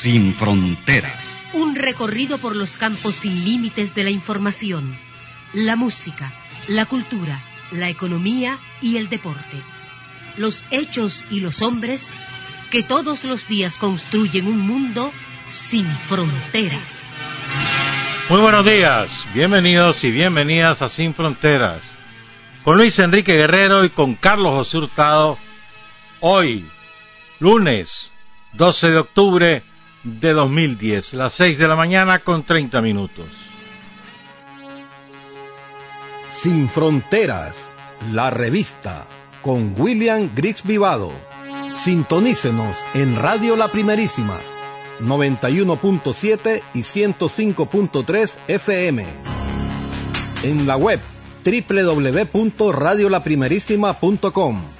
Sin fronteras. Un recorrido por los campos sin límites de la información, la música, la cultura, la economía y el deporte. Los hechos y los hombres que todos los días construyen un mundo sin fronteras. Muy buenos días, bienvenidos y bienvenidas a Sin Fronteras. Con Luis Enrique Guerrero y con Carlos José Hurtado, hoy, lunes 12 de octubre de 2010, las 6 de la mañana con 30 minutos. Sin Fronteras, la revista, con William Griggs Vivado. Sintonícenos en Radio La Primerísima, 91.7 y 105.3 FM. En la web www.radiolaprimerísima.com.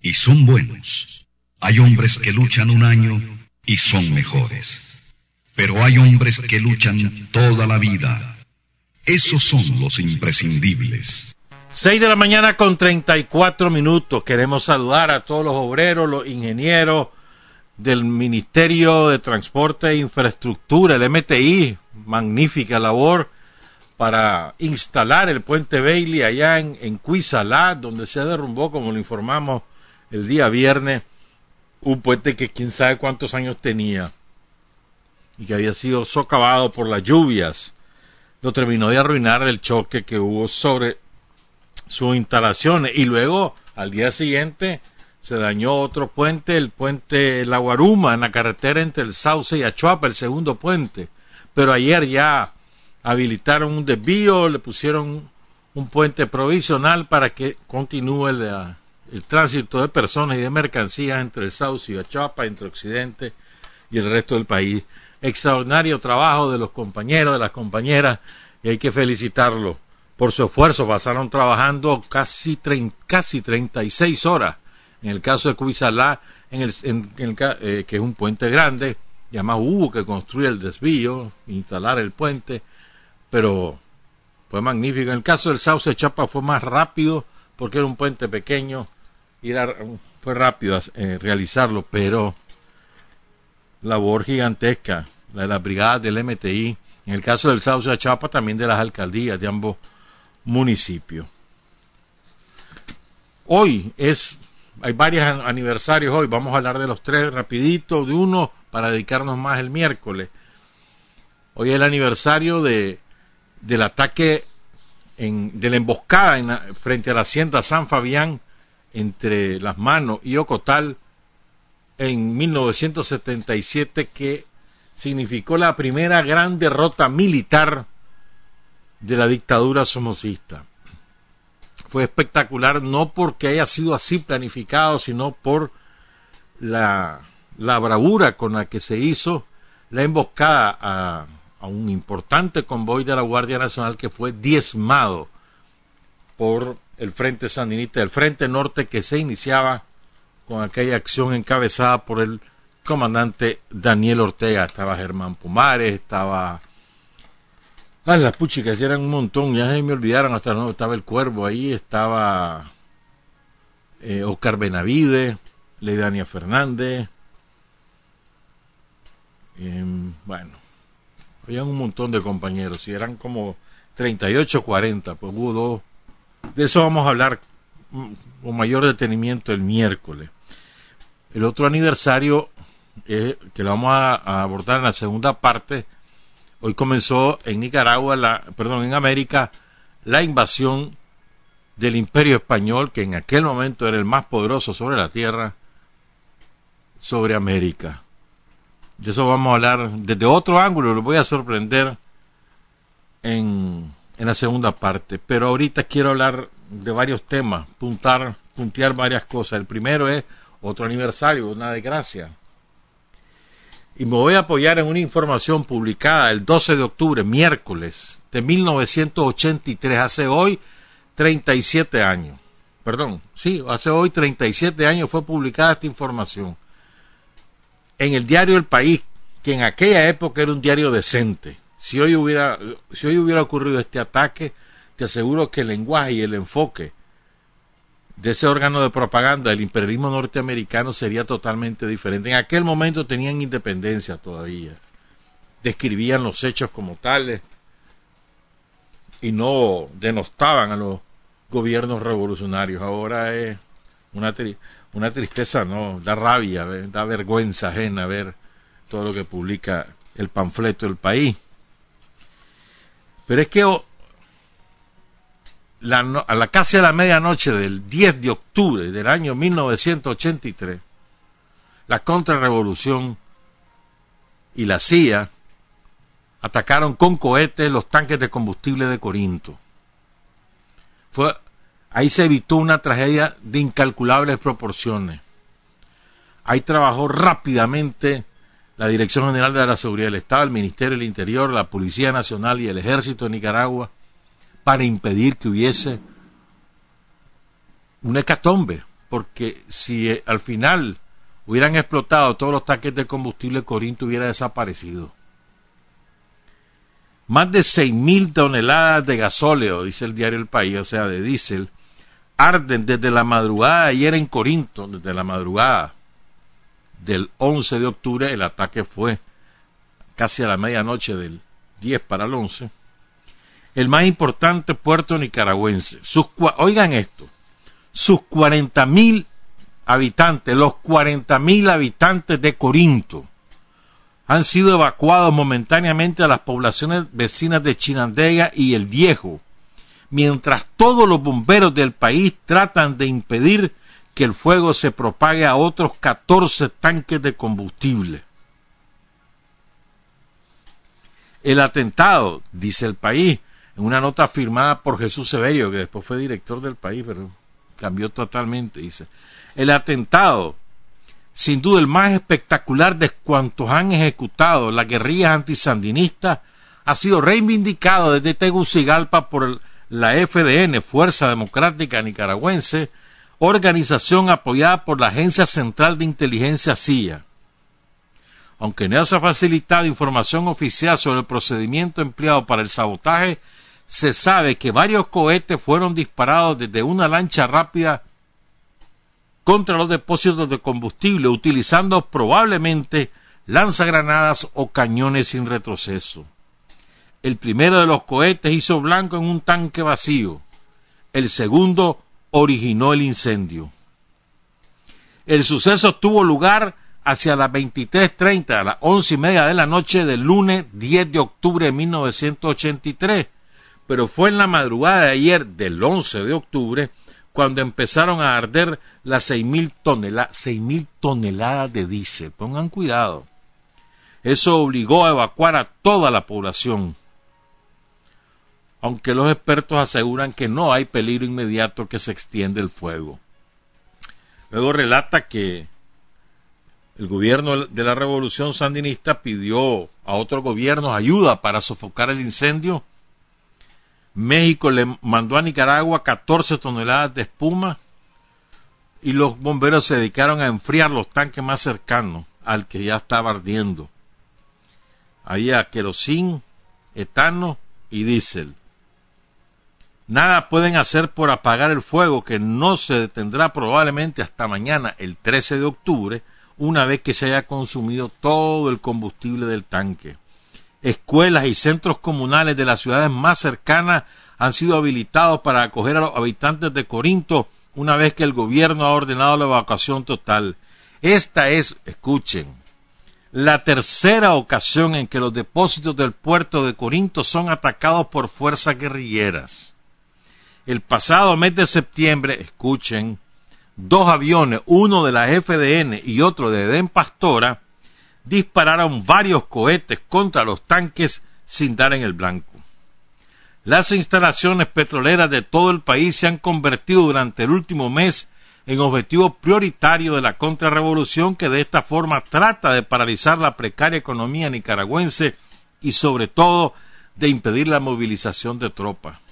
y son buenos. Hay hombres que luchan un año y son mejores. Pero hay hombres que luchan toda la vida. Esos son los imprescindibles. 6 de la mañana con 34 minutos. Queremos saludar a todos los obreros, los ingenieros del Ministerio de Transporte e Infraestructura, el MTI. Magnífica labor para instalar el puente Bailey allá en, en Cuisalá, donde se derrumbó, como lo informamos el día viernes, un puente que quién sabe cuántos años tenía y que había sido socavado por las lluvias. Lo terminó de arruinar el choque que hubo sobre sus instalaciones y luego al día siguiente se dañó otro puente, el puente La Guaruma en la carretera entre el Sauce y Achuapa, el segundo puente. Pero ayer ya habilitaron un desvío, le pusieron un puente provisional para que continúe el, el tránsito de personas y de mercancías entre el Sauce y Achapa, entre Occidente y el resto del país. Extraordinario trabajo de los compañeros, de las compañeras, y hay que felicitarlos por su esfuerzo. Pasaron trabajando casi, casi 36 horas. En el caso de el, en, el, eh, que es un puente grande, y además hubo que construir el desvío, instalar el puente, pero fue magnífico. En el caso del Sauce Chapa fue más rápido porque era un puente pequeño y era, fue rápido eh, realizarlo, pero labor gigantesca, la de las brigadas del MTI, en el caso del Sauce Chapa también de las alcaldías de ambos municipios. Hoy es, hay varios aniversarios hoy, vamos a hablar de los tres rapidito, de uno para dedicarnos más el miércoles. Hoy es el aniversario de del ataque en, de la emboscada en frente a la hacienda San Fabián entre Las Manos y Ocotal en 1977 que significó la primera gran derrota militar de la dictadura somocista. Fue espectacular no porque haya sido así planificado, sino por la, la bravura con la que se hizo la emboscada a, a un importante convoy de la Guardia Nacional que fue diezmado por el Frente Sandinista, el Frente Norte que se iniciaba con aquella acción encabezada por el comandante Daniel Ortega. Estaba Germán Pumares, estaba... Ah, las puchicas eran un montón, ya se me olvidaron hasta no, estaba el Cuervo ahí, estaba eh, Oscar Benavide, Leidania Fernández, eh, bueno, habían un montón de compañeros y eran como 38 40, pues hubo dos. De eso vamos a hablar con mayor detenimiento el miércoles. El otro aniversario que lo vamos a, abordar en la segunda parte. Hoy comenzó en Nicaragua, la, perdón, en América, la invasión del imperio español, que en aquel momento era el más poderoso sobre la tierra, sobre América. De eso vamos a hablar desde otro ángulo, lo voy a sorprender en, en la segunda parte. Pero ahorita quiero hablar de varios temas, puntar, puntear varias cosas. El primero es otro aniversario, una desgracia. Y me voy a apoyar en una información publicada el 12 de octubre, miércoles de 1983, hace hoy 37 años. Perdón, sí, hace hoy 37 años fue publicada esta información en el diario El País, que en aquella época era un diario decente. Si hoy hubiera, si hoy hubiera ocurrido este ataque, te aseguro que el lenguaje y el enfoque de ese órgano de propaganda del imperialismo norteamericano sería totalmente diferente. En aquel momento tenían independencia todavía. Describían los hechos como tales y no denostaban a los gobiernos revolucionarios. Ahora es una, una tristeza, no, da rabia, da vergüenza ajena ver todo lo que publica el panfleto del país. Pero es que a la casi a la medianoche del 10 de octubre del año 1983, la contrarrevolución y la CIA atacaron con cohetes los tanques de combustible de Corinto. Ahí se evitó una tragedia de incalculables proporciones. Ahí trabajó rápidamente la Dirección General de la Seguridad del Estado, el Ministerio del Interior, la Policía Nacional y el Ejército de Nicaragua para impedir que hubiese una hecatombe, porque si eh, al final hubieran explotado todos los tanques de combustible, Corinto hubiera desaparecido. Más de 6.000 toneladas de gasóleo, dice el diario El País, o sea, de diésel, arden desde la madrugada ayer en Corinto, desde la madrugada del 11 de octubre, el ataque fue casi a la medianoche del 10 para el 11, el más importante puerto nicaragüense. Sus, oigan esto, sus 40 mil habitantes, los 40 mil habitantes de Corinto, han sido evacuados momentáneamente a las poblaciones vecinas de Chinandega y El Viejo, mientras todos los bomberos del país tratan de impedir que el fuego se propague a otros 14 tanques de combustible. El atentado, dice el país, en una nota firmada por Jesús Severio, que después fue director del país, pero cambió totalmente, dice, el atentado, sin duda el más espectacular de cuantos han ejecutado las guerrillas antisandinistas, ha sido reivindicado desde Tegucigalpa por la FDN, Fuerza Democrática Nicaragüense, organización apoyada por la Agencia Central de Inteligencia CIA. Aunque no se ha facilitado información oficial sobre el procedimiento empleado para el sabotaje, se sabe que varios cohetes fueron disparados desde una lancha rápida contra los depósitos de combustible utilizando probablemente lanzagranadas o cañones sin retroceso. El primero de los cohetes hizo blanco en un tanque vacío. El segundo originó el incendio. El suceso tuvo lugar hacia las 23.30, a las once y media de la noche del lunes 10 de octubre de 1983 pero fue en la madrugada de ayer del 11 de octubre cuando empezaron a arder las seis mil toneladas de diésel. Pongan cuidado. Eso obligó a evacuar a toda la población. Aunque los expertos aseguran que no hay peligro inmediato que se extiende el fuego. Luego relata que el gobierno de la revolución sandinista pidió a otros gobiernos ayuda para sofocar el incendio México le mandó a Nicaragua 14 toneladas de espuma y los bomberos se dedicaron a enfriar los tanques más cercanos al que ya estaba ardiendo. Había querosín, etano y diésel. Nada pueden hacer por apagar el fuego que no se detendrá probablemente hasta mañana, el 13 de octubre, una vez que se haya consumido todo el combustible del tanque escuelas y centros comunales de las ciudades más cercanas han sido habilitados para acoger a los habitantes de Corinto una vez que el gobierno ha ordenado la evacuación total. Esta es, escuchen, la tercera ocasión en que los depósitos del puerto de Corinto son atacados por fuerzas guerrilleras. El pasado mes de septiembre, escuchen, dos aviones, uno de la FDN y otro de Den Pastora, dispararon varios cohetes contra los tanques sin dar en el blanco. Las instalaciones petroleras de todo el país se han convertido durante el último mes en objetivo prioritario de la contrarrevolución que de esta forma trata de paralizar la precaria economía nicaragüense y sobre todo de impedir la movilización de tropas.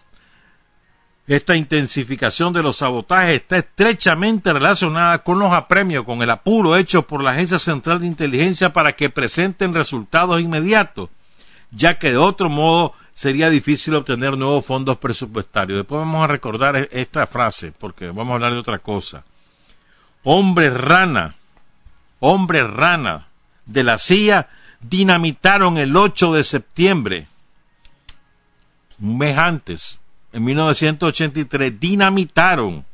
Esta intensificación de los sabotajes está estrechamente relacionada con los apremios, con el apuro hecho por la Agencia Central de Inteligencia para que presenten resultados inmediatos, ya que de otro modo sería difícil obtener nuevos fondos presupuestarios. Después vamos a recordar e-, esta frase, porque vamos a hablar de otra cosa. Hombre rana, hombre rana de la CIA dinamitaron el 8 de septiembre, un mes antes, en 1983, dinamitaron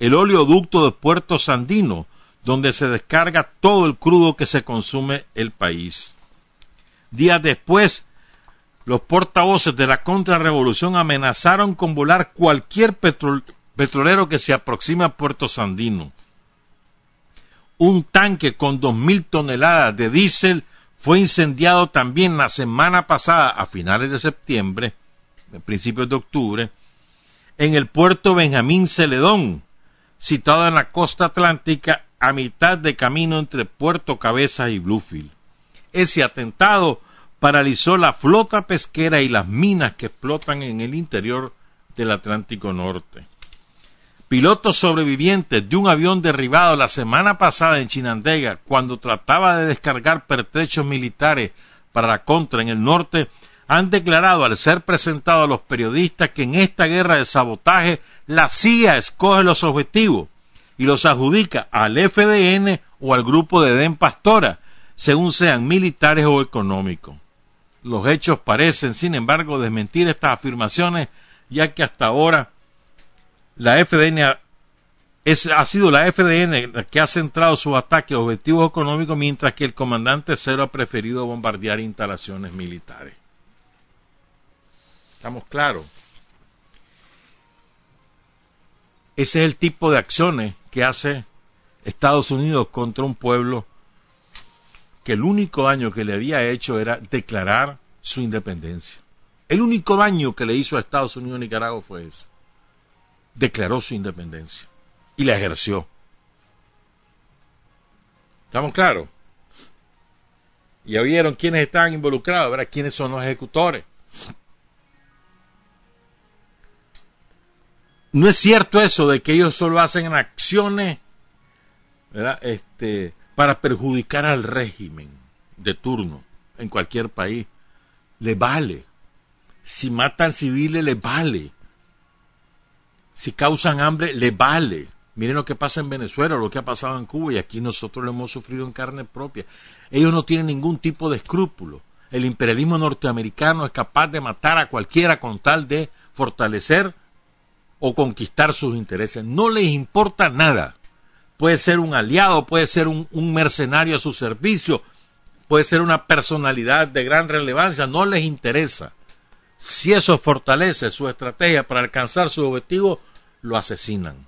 el oleoducto de Puerto Sandino, donde se descarga todo el crudo que se consume el país. Días después, los portavoces de la contrarrevolución amenazaron con volar cualquier petrolero que se aproxime a Puerto Sandino. Un tanque con dos mil toneladas de diésel fue incendiado también la semana pasada, a finales de septiembre, principios de octubre, en el puerto Benjamín Celedón, situado en la costa atlántica a mitad de camino entre Puerto Cabezas y Bluefield. Ese atentado paralizó la flota pesquera y las minas que explotan en el interior del Atlántico Norte. Pilotos sobrevivientes de un avión derribado la semana pasada en Chinandega cuando trataba de descargar pertrechos militares para la contra en el norte han declarado al ser presentado a los periodistas que en esta guerra de sabotaje la CIA escoge los objetivos y los adjudica al FDN o al grupo de Den Pastora, según sean militares o económicos. Los hechos parecen, sin embargo, desmentir estas afirmaciones, ya que hasta ahora la FDN ha, ha sido la FDN la que ha centrado sus ataques a objetivos económicos, mientras que el comandante Cero ha preferido bombardear instalaciones militares. ¿Estamos claros? Ese es el tipo de acciones que hace Estados Unidos contra un pueblo que el único daño que le había hecho era declarar su independencia. El único daño que le hizo a Estados Unidos a Nicaragua fue ese. Declaró su independencia y la ejerció. ¿Estamos claros? Ya vieron quiénes están involucrados, ¿verdad? quiénes son los ejecutores. No es cierto eso de que ellos solo hacen acciones. Este, para perjudicar al régimen de turno en cualquier país. Le vale. Si matan civiles, le vale. Si causan hambre, le vale. Miren lo que pasa en Venezuela, lo que ha pasado en Cuba y aquí nosotros lo hemos sufrido en carne propia. Ellos no tienen ningún tipo de escrúpulo. El imperialismo norteamericano es capaz de matar a cualquiera con tal de fortalecer o conquistar sus intereses. No les importa nada puede ser un aliado, puede ser un, mercenario a su servicio, puede ser una personalidad de gran relevancia, no les interesa. Si eso fortalece su estrategia para alcanzar su objetivo, lo asesinan.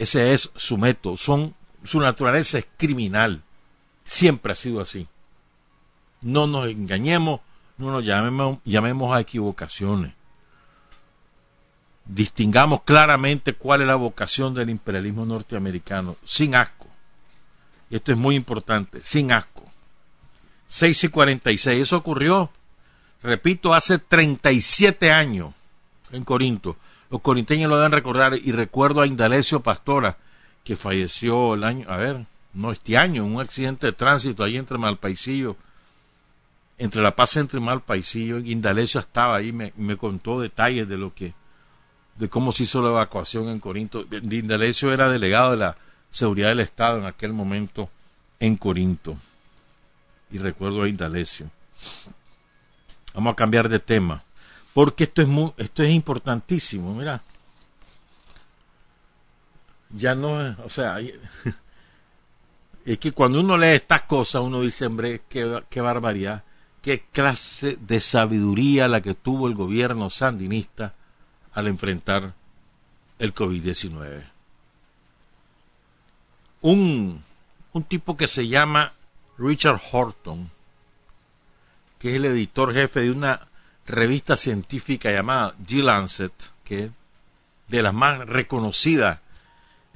Ese es su método, son, su naturaleza es criminal. Siempre ha sido así. No nos engañemos, no nos llamemos, llamemos a equivocaciones distingamos claramente cuál es la vocación del imperialismo norteamericano, sin asco. Y esto es muy importante, sin asco. 6 y 46, eso ocurrió, repito, hace 37 años en Corinto. Los corinteños lo deben recordar y recuerdo a Indalecio Pastora, que falleció el año, a ver, no este año, en un accidente de tránsito ahí entre Malpaisillo, entre La Paz entre Malpaisillo, Indalecio estaba ahí, me, me contó detalles de lo que de cómo se hizo la evacuación en Corinto. Indalecio era delegado de la seguridad del Estado en aquel momento en Corinto. Y recuerdo a Indalecio. Vamos a cambiar de tema. Porque esto es, muy, esto es importantísimo, mira. Ya no, o sea, Es que cuando uno lee estas cosas, uno dice, hombre, qué, qué barbaridad, qué clase de sabiduría la que tuvo el gobierno sandinista al enfrentar el COVID-19. Un, un tipo que se llama Richard Horton, que es el editor jefe de una revista científica llamada G Lancet, que es de las más reconocidas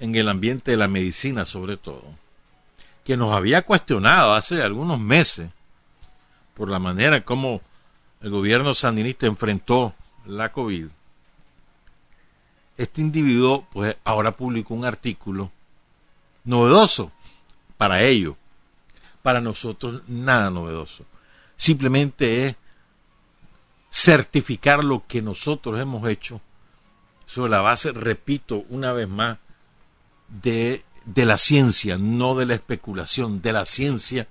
en el ambiente de la medicina sobre todo, que nos había cuestionado hace algunos meses por la manera como el gobierno sandinista enfrentó la COVID. Este individuo pues ahora publicó un artículo novedoso para ellos. Para nosotros nada novedoso. Simplemente es certificar lo que nosotros hemos hecho sobre la base, repito una vez más, de, de la ciencia, no de la especulación, de la ciencia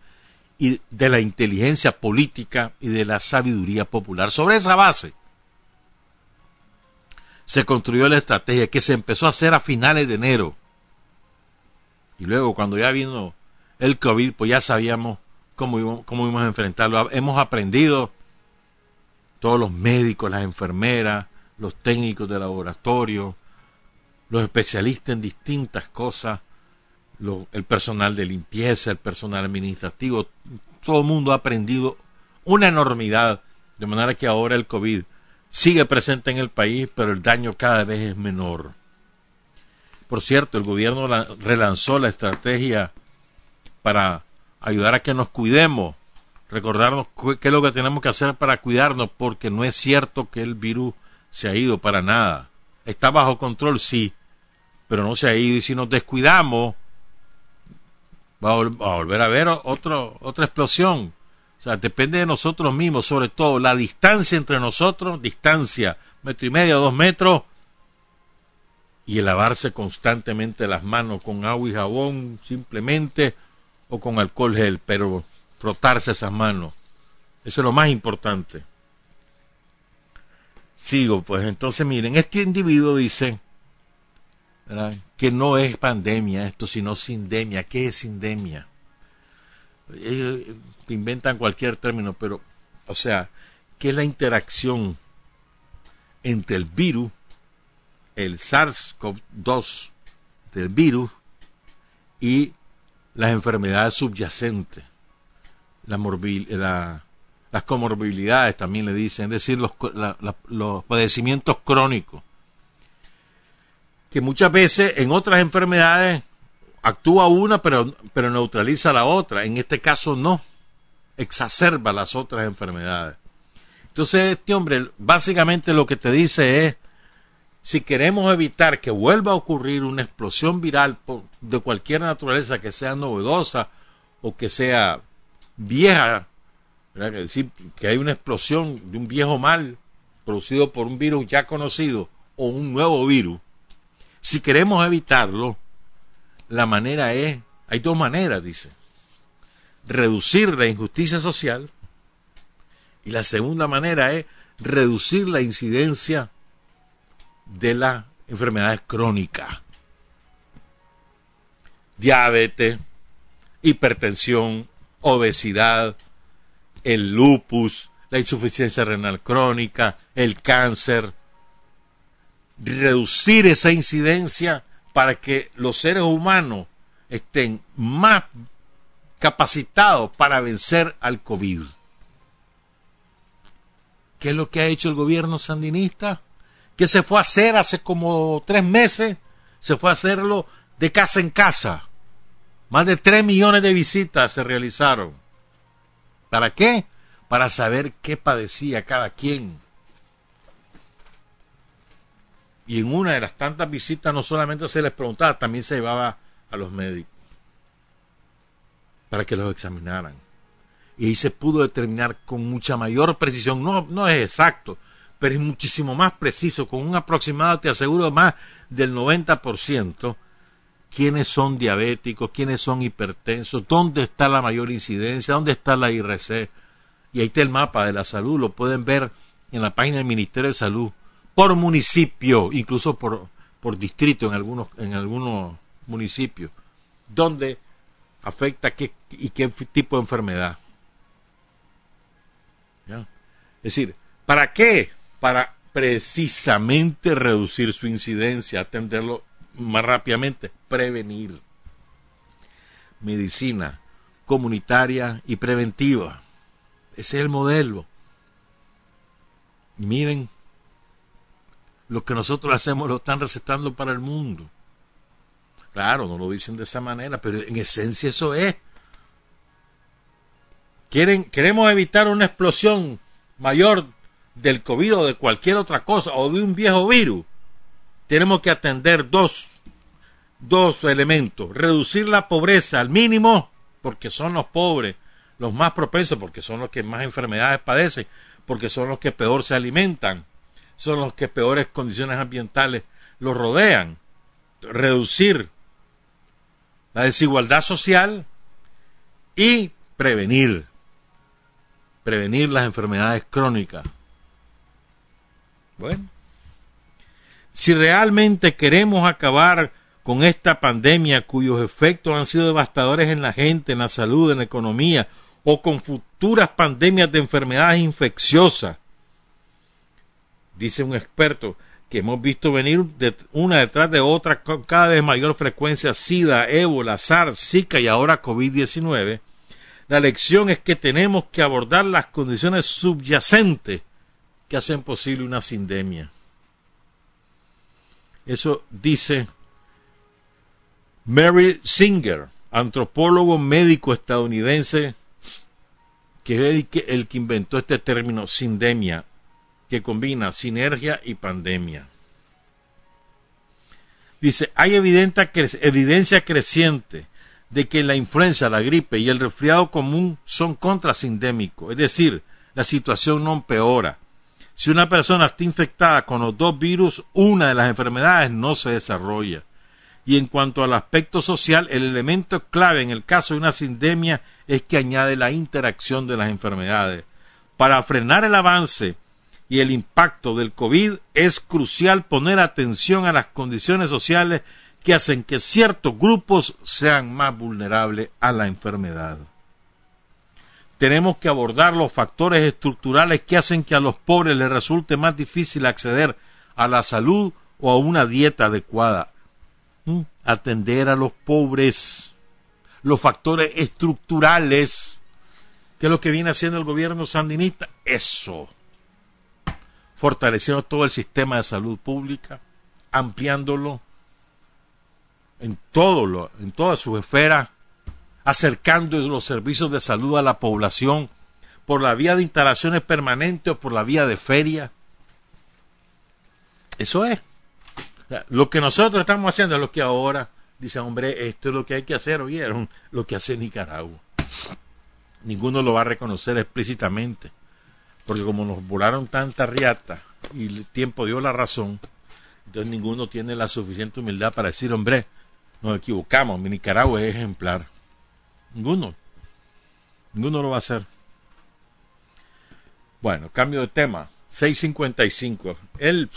y de la inteligencia política y de la sabiduría popular. Sobre esa base se construyó la estrategia que se empezó a hacer a finales de enero. Y luego cuando ya vino el COVID, pues ya sabíamos cómo íbamos, cómo íbamos a enfrentarlo. Hemos aprendido todos los médicos, las enfermeras, los técnicos de laboratorio, los especialistas en distintas cosas, el personal de limpieza, el personal administrativo, todo el mundo ha aprendido una enormidad, de manera que ahora el COVID sigue presente en el país, pero el daño cada vez es menor. Por cierto, el gobierno relanzó la estrategia para ayudar a que nos cuidemos recordarnos qué es lo que tenemos que hacer para cuidarnos, porque no es cierto que el virus se ha ido para nada. Está bajo control, sí, pero no se ha ido. Y si nos descuidamos, va a, volver a haber otro, otra explosión. O sea, depende de nosotros mismos, sobre todo la distancia entre nosotros, distancia, metro y medio, dos metros, y el lavarse constantemente las manos con agua y jabón, simplemente, o con alcohol gel, pero frotarse esas manos. Eso es lo más importante. Sigo, pues entonces miren, este individuo dice que no es pandemia esto, sino sindemia. ¿Qué es sindemia? Ellos inventan cualquier término, pero, o sea, ¿qué es la interacción entre el virus, el SARS-CoV-2 del virus y las enfermedades subyacentes? la las comorbilidades también le dicen, es decir, los, los padecimientos crónicos, que muchas veces en otras enfermedades actúa una pero, pero neutraliza la otra, en este caso no, exacerba las otras enfermedades. Entonces este hombre básicamente lo que te dice es, si queremos evitar que vuelva a ocurrir una explosión viral de cualquier naturaleza que sea novedosa o que sea vieja, ¿verdad? decir, que hay una explosión de un viejo mal producido por un virus ya conocido o un nuevo virus, si queremos evitarlo, la manera es, hay dos maneras, dice, reducir la injusticia social y la segunda manera es reducir la incidencia de las enfermedades crónicas, diabetes, hipertensión, obesidad, el lupus, la insuficiencia renal crónica, el cáncer, reducir esa incidencia para que los seres humanos estén más capacitados para vencer al COVID. ¿Qué es lo que ha hecho el gobierno sandinista? ¿Qué se fue a hacer hace como tres meses? Se fue a hacerlo de casa en casa. Más de 3 millones de visitas se realizaron. ¿Para qué? Para saber qué padecía cada quien. Y en una de las tantas visitas no solamente se les preguntaba, también se llevaba a los médicos para que los examinaran. Y ahí se pudo determinar con mucha mayor precisión, no, no es exacto, pero es muchísimo más preciso, con un aproximado, te aseguro, más del 90%, quiénes son diabéticos, quiénes son hipertensos, dónde está la mayor incidencia, dónde está la IRC. Y ahí está el mapa de la salud, lo pueden ver en la página del Ministerio de Salud, por municipio, incluso por, por distrito en algunos, en algunos municipios, donde afecta qué, y qué tipo de enfermedad. Es decir, ¿para qué? Para precisamente reducir su incidencia, atenderlo más rápidamente, prevenir. Medicina comunitaria y preventiva. Ese es el modelo. miren, lo que nosotros hacemos lo están recetando para el mundo. Claro, no lo dicen de esa manera, pero en esencia eso es. Quieren, queremos evitar una explosión mayor del COVID o de cualquier otra cosa o de un viejo virus. Tenemos que atender dos, dos elementos. Reducir la pobreza al mínimo, porque son los pobres los más propensos, porque son los que más enfermedades padecen, porque son los que peor se alimentan, son los que peores condiciones ambientales los rodean. Reducir la desigualdad social y prevenir, prevenir las enfermedades crónicas. Bueno, si realmente queremos acabar con esta pandemia cuyos efectos han sido devastadores en la gente, en la salud, en la economía, o con futuras pandemias de enfermedades infecciosas, dice un experto, que hemos visto venir de una detrás de otra con cada vez mayor frecuencia SIDA, ébola, SARS, Zika y ahora COVID-19, la lección es que tenemos que abordar las condiciones subyacentes que hacen posible una sindemia. Eso dice Mary Singer, antropólogo médico estadounidense, que es el que, el que inventó este término sindemia, que combina sinergia y pandemia. Dice, hay evidencia creciente de que la influenza, la gripe y el resfriado común son contrasindémicos, es decir, la situación no empeora. Si una persona está infectada con los dos virus, una de las enfermedades no se desarrolla. Y en cuanto al aspecto social, el elemento clave en el caso de una sindemia es que añade la interacción de las enfermedades. Para frenar el avance y el impacto del COVID, es crucial poner atención a las condiciones sociales que hacen que ciertos grupos sean más vulnerables a la enfermedad. Tenemos que abordar los factores estructurales que hacen que a los pobres les resulte más difícil acceder a la salud o a una dieta adecuada. ¿Mm? Atender a los pobres, los factores estructurales, que es lo que viene haciendo el gobierno sandinista, eso fortaleciendo todo el sistema de salud pública, ampliándolo en todo lo, en todas sus esferas, acercando los servicios de salud a la población por la vía de instalaciones permanentes o por la vía de feria. Eso es. lo que nosotros estamos haciendo es lo que ahora dice, hombre, esto es lo que hay que hacer, oyeron, lo que hace Nicaragua. Ninguno lo va a reconocer explícitamente porque como nos volaron tanta riata y el tiempo dio la razón, entonces ninguno tiene la suficiente humildad para decir, hombre, nos equivocamos, mi Nicaragua es ejemplar. Ninguno. Ninguno lo va a hacer. Bueno, cambio de tema. 655. El,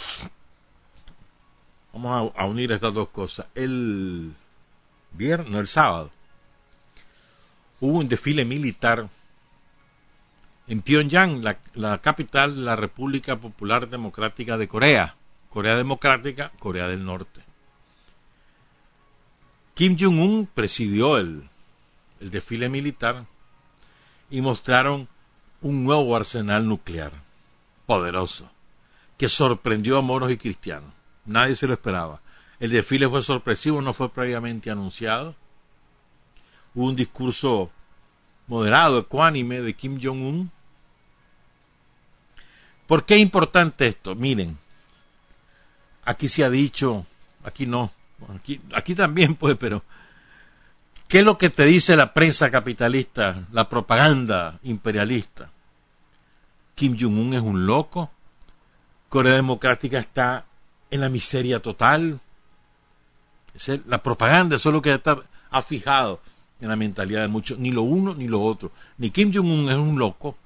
vamos a, unir estas dos cosas. El viernes, no, el sábado, hubo un desfile militar en Pyongyang, la, capital de la República Popular Democrática de Corea, Corea Democrática, Corea del Norte. Kim Jong-un presidió el, el desfile militar y mostraron un nuevo arsenal nuclear, poderoso, que sorprendió a moros y cristianos. Nadie se lo esperaba. El desfile fue sorpresivo, no fue previamente anunciado. Hubo un discurso moderado, ecuánime de Kim Jong-un. ¿Por qué es importante esto? Miren, aquí se ha dicho, aquí no, aquí, aquí también pues, pero ¿qué es lo que te dice la prensa capitalista, la propaganda imperialista? Kim Jong-un es un loco, Corea Democrática está en la miseria total. la propaganda, eso es lo que está, ha fijado en la mentalidad de muchos, ni lo uno ni lo otro. Ni Kim Jong-un es un loco,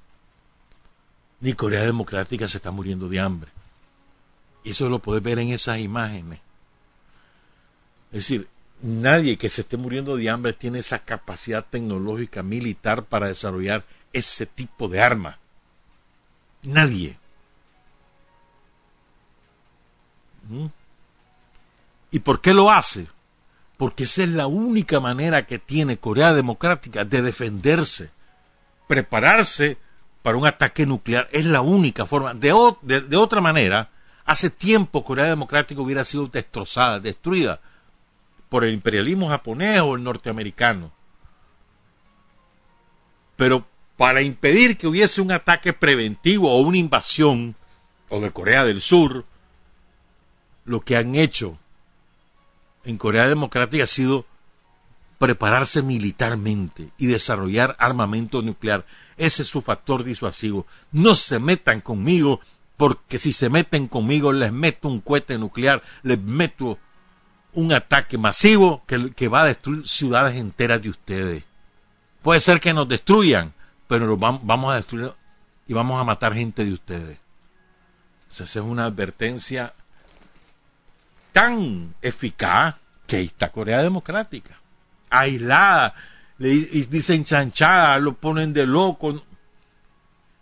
ni Corea Democrática se está muriendo de hambre. Eso lo puedes ver en esas imágenes. Es decir, nadie que se esté muriendo de hambre tiene esa capacidad tecnológica militar para desarrollar ese tipo de arma. Nadie. ¿Mm? ¿Y por qué lo hace? Porque esa es la única manera que tiene Corea Democrática de defenderse, prepararse para un ataque nuclear. Es la única forma. De, de otra manera, hace tiempo Corea Democrática hubiera sido destrozada, destruida por el imperialismo japonés o el norteamericano. Pero para impedir que hubiese un ataque preventivo o una invasión, o de Corea del Sur, lo que han hecho en Corea Democrática ha sido prepararse militarmente y desarrollar armamento nuclear. Ese es su factor disuasivo. No se metan conmigo, porque si se meten conmigo les meto un cohete nuclear, les meto un ataque masivo que, va a destruir ciudades enteras de ustedes. Puede ser que nos destruyan, pero vamos, a destruir y vamos a matar gente de ustedes. esa es una advertencia tan eficaz que está Corea Democrática. Aislada, le dicen chanchada, lo ponen de loco.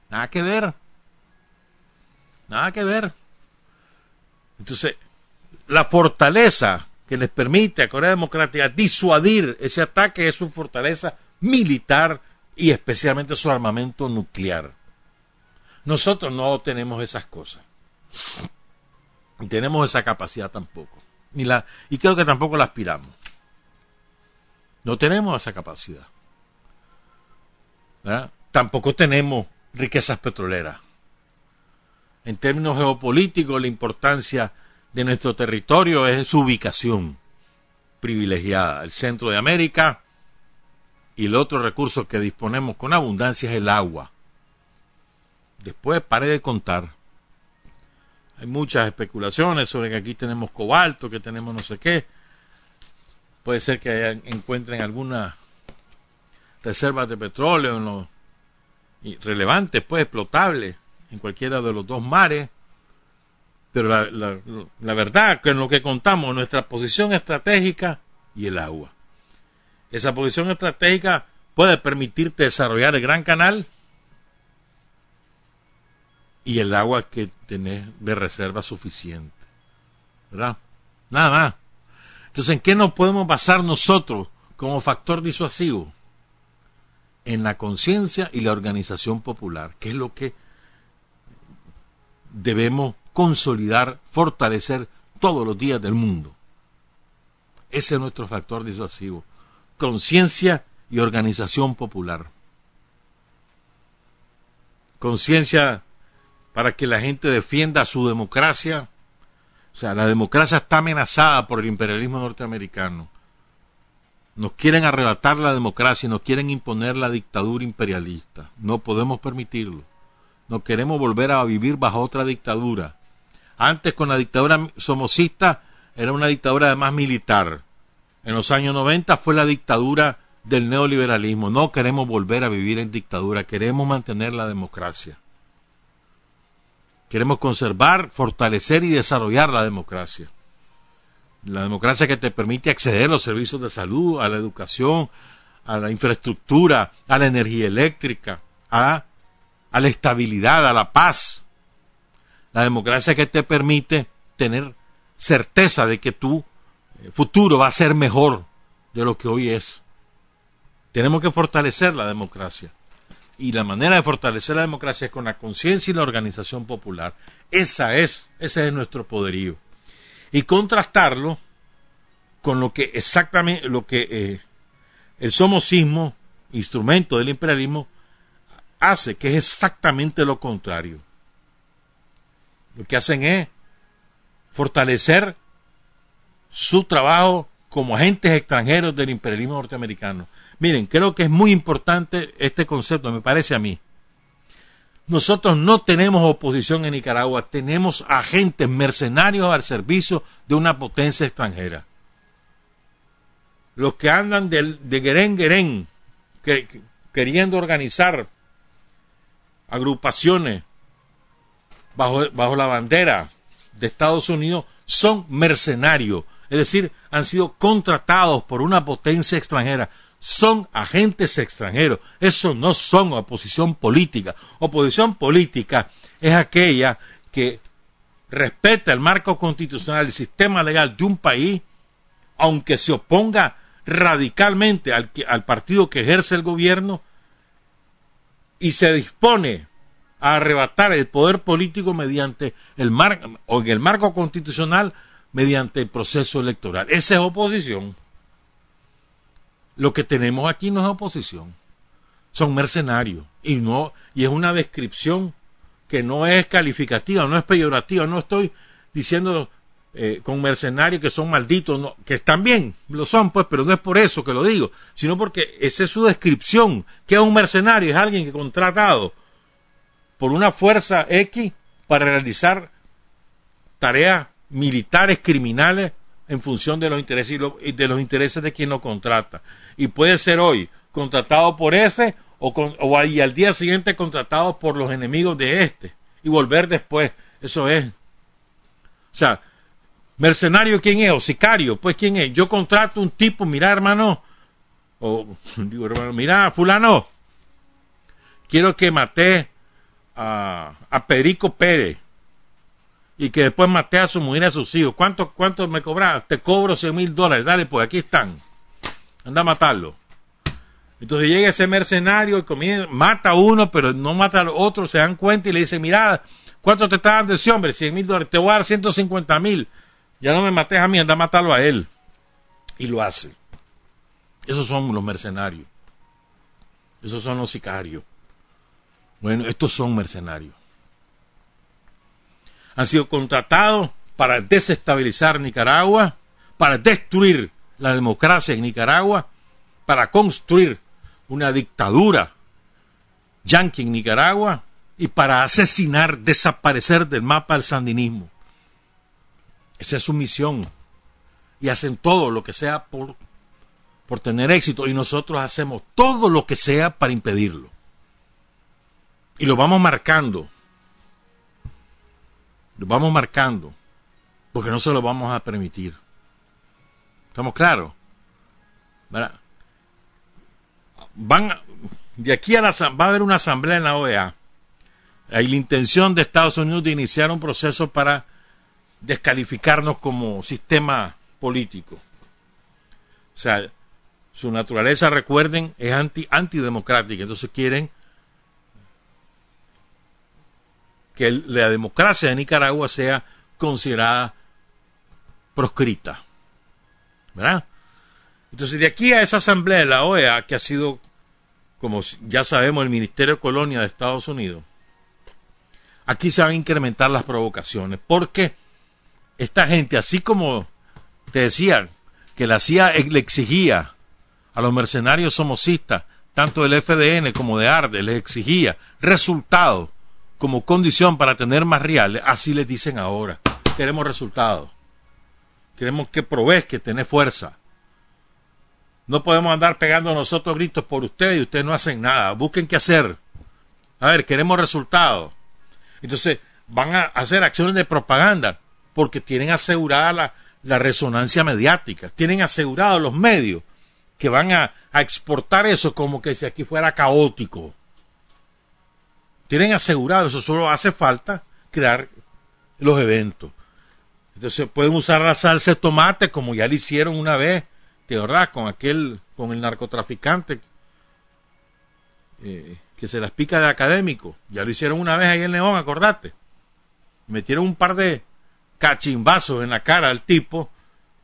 Nada que ver. Nada que ver. Entonces, la fortaleza que les permite a Corea Democrática disuadir ese ataque es su fortaleza militar y especialmente su armamento nuclear. Nosotros no tenemos esas cosas. Ni tenemos esa capacidad tampoco. Ni la, y creo que tampoco la aspiramos. No tenemos esa capacidad. Tampoco tenemos riquezas petroleras. En términos geopolíticos, la importancia de nuestro territorio es su ubicación privilegiada, el centro de América, y el otro recurso que disponemos con abundancia es el agua. Después pare de contar. Hay muchas especulaciones sobre que aquí tenemos cobalto, que tenemos no sé qué. Puede ser que encuentren algunas reservas de petróleo en los relevantes, pues explotables, en cualquiera de los dos mares. Pero la, la, verdad que en lo que contamos, nuestra posición estratégica y el agua. Esa posición estratégica puede permitirte desarrollar el gran canal y el agua que tenés de reserva suficiente. ¿Verdad? Nada más. Entonces, ¿en qué nos podemos basar nosotros como factor disuasivo? En la conciencia y la organización popular, que es lo que debemos consolidar, fortalecer todos los días del mundo. Ese es nuestro factor disuasivo. Conciencia y organización popular. Conciencia para que la gente defienda su democracia. O sea, la democracia está amenazada por el imperialismo norteamericano. Nos quieren arrebatar la democracia y nos quieren imponer la dictadura imperialista. No podemos permitirlo. No queremos volver a vivir bajo otra dictadura. Antes con la dictadura somocista era una dictadura además militar. En los años 90 fue la dictadura del neoliberalismo. No queremos volver a vivir en dictadura, queremos mantener la democracia. Queremos conservar, fortalecer y desarrollar la democracia. La democracia que te permite acceder a los servicios de salud, a la educación, a la infraestructura, a la energía eléctrica, a, la estabilidad, a la paz. La democracia que te permite tener certeza de que tu eh, futuro va a ser mejor de lo que hoy es. Tenemos que fortalecer la democracia. Y la manera de fortalecer la democracia es con la conciencia y la organización popular. Esa es, ese es nuestro poderío. Y contrastarlo con lo que exactamente, lo que eh, el somocismo, instrumento del imperialismo, hace, que es exactamente lo contrario lo que hacen es fortalecer su trabajo como agentes extranjeros del imperialismo norteamericano. Miren, creo que es muy importante este concepto, me parece a mí. Nosotros no tenemos oposición en Nicaragua, tenemos agentes mercenarios al servicio de una potencia extranjera. Los que andan de, de Guerén queriendo organizar agrupaciones bajo la bandera de Estados Unidos son mercenarios es decir, han sido contratados por una potencia extranjera, son agentes extranjeros. Eso no son oposición política. Oposición política es aquella que respeta el marco constitucional, el sistema legal de un país, aunque se oponga radicalmente al, al partido que ejerce el gobierno y se dispone a arrebatar el poder político mediante el marco o en el marco constitucional mediante el proceso electoral. Esa es oposición. Lo que tenemos aquí no es oposición. Son mercenarios y no y es una descripción que no es calificativa, no es peyorativa, no estoy diciendo eh, con mercenarios que son malditos, que están bien, lo son pues, pero no es por eso que lo digo, sino porque esa es su descripción, que es un mercenario, es alguien que contratado por una fuerza X para realizar tareas militares criminales en función de los intereses y de los intereses de quien lo contrata. Y puede ser hoy contratado por ese o, con, o y al día siguiente contratado por los enemigos de este y volver después. Eso es. O sea, mercenario quién es o sicario, pues quién es. Yo contrato un tipo, mira hermano, o digo hermano, mira fulano, quiero que mate a, a Perico Pérez y que después mate a su mujer y a sus hijos. ¿Cuánto, cuánto me cobras? Te cobro 100 mil dólares. Dale, pues aquí están. Anda a matarlo. Entonces llega ese mercenario y comienza, mata a uno, pero no mata al otro, se dan cuenta y le dice, mira, ¿cuánto te está dando ese hombre? 100 mil dólares, te voy a dar 150 mil. Ya no me mates a mí, anda a matarlo a él. Y lo hace. Esos son los mercenarios. Esos son los sicarios. Bueno, estos son mercenarios. Han sido contratados para desestabilizar Nicaragua, para destruir la democracia en Nicaragua, para construir una dictadura yanqui en Nicaragua y para asesinar, desaparecer del mapa el sandinismo. Esa es su misión. Y hacen todo lo que sea por, por tener éxito y nosotros hacemos todo lo que sea para impedirlo. Y lo vamos marcando. Lo vamos marcando. Porque no se lo vamos a permitir. ¿Estamos claros? Van, de aquí a la, va a haber una asamblea en la OEA. Hay la intención de Estados Unidos de iniciar un proceso para descalificarnos como sistema político. O sea, su naturaleza, recuerden, es anti, antidemocrática. Entonces quieren que la democracia de Nicaragua sea considerada proscrita. ¿Verdad? Entonces, de aquí a esa asamblea de la OEA, que ha sido, como ya sabemos, el Ministerio de Colonia de Estados Unidos, aquí se van a incrementar las provocaciones, porque esta gente, así como te decían que la CIA le exigía a los mercenarios somocistas, tanto del FDN como de ARDE, les exigía resultados como condición para tener más reales, así les dicen ahora. Queremos resultados. Queremos que provees, que tenés fuerza. No podemos andar pegando nosotros gritos por ustedes y ustedes no hacen nada. Busquen qué hacer. A ver, queremos resultados. Entonces, van a hacer acciones de propaganda porque tienen asegurada la, la resonancia mediática, tienen asegurados los medios que van a, a, exportar eso como que si aquí fuera caótico. Tienen asegurado eso, solo hace falta crear los eventos. Entonces pueden usar la salsa de tomate como ya lo hicieron una vez, de verdad, con aquel, con el narcotraficante eh, que se las pica de académico. Ya lo hicieron una vez ahí en León, acordate. Metieron un par de cachimbazos en la cara al tipo,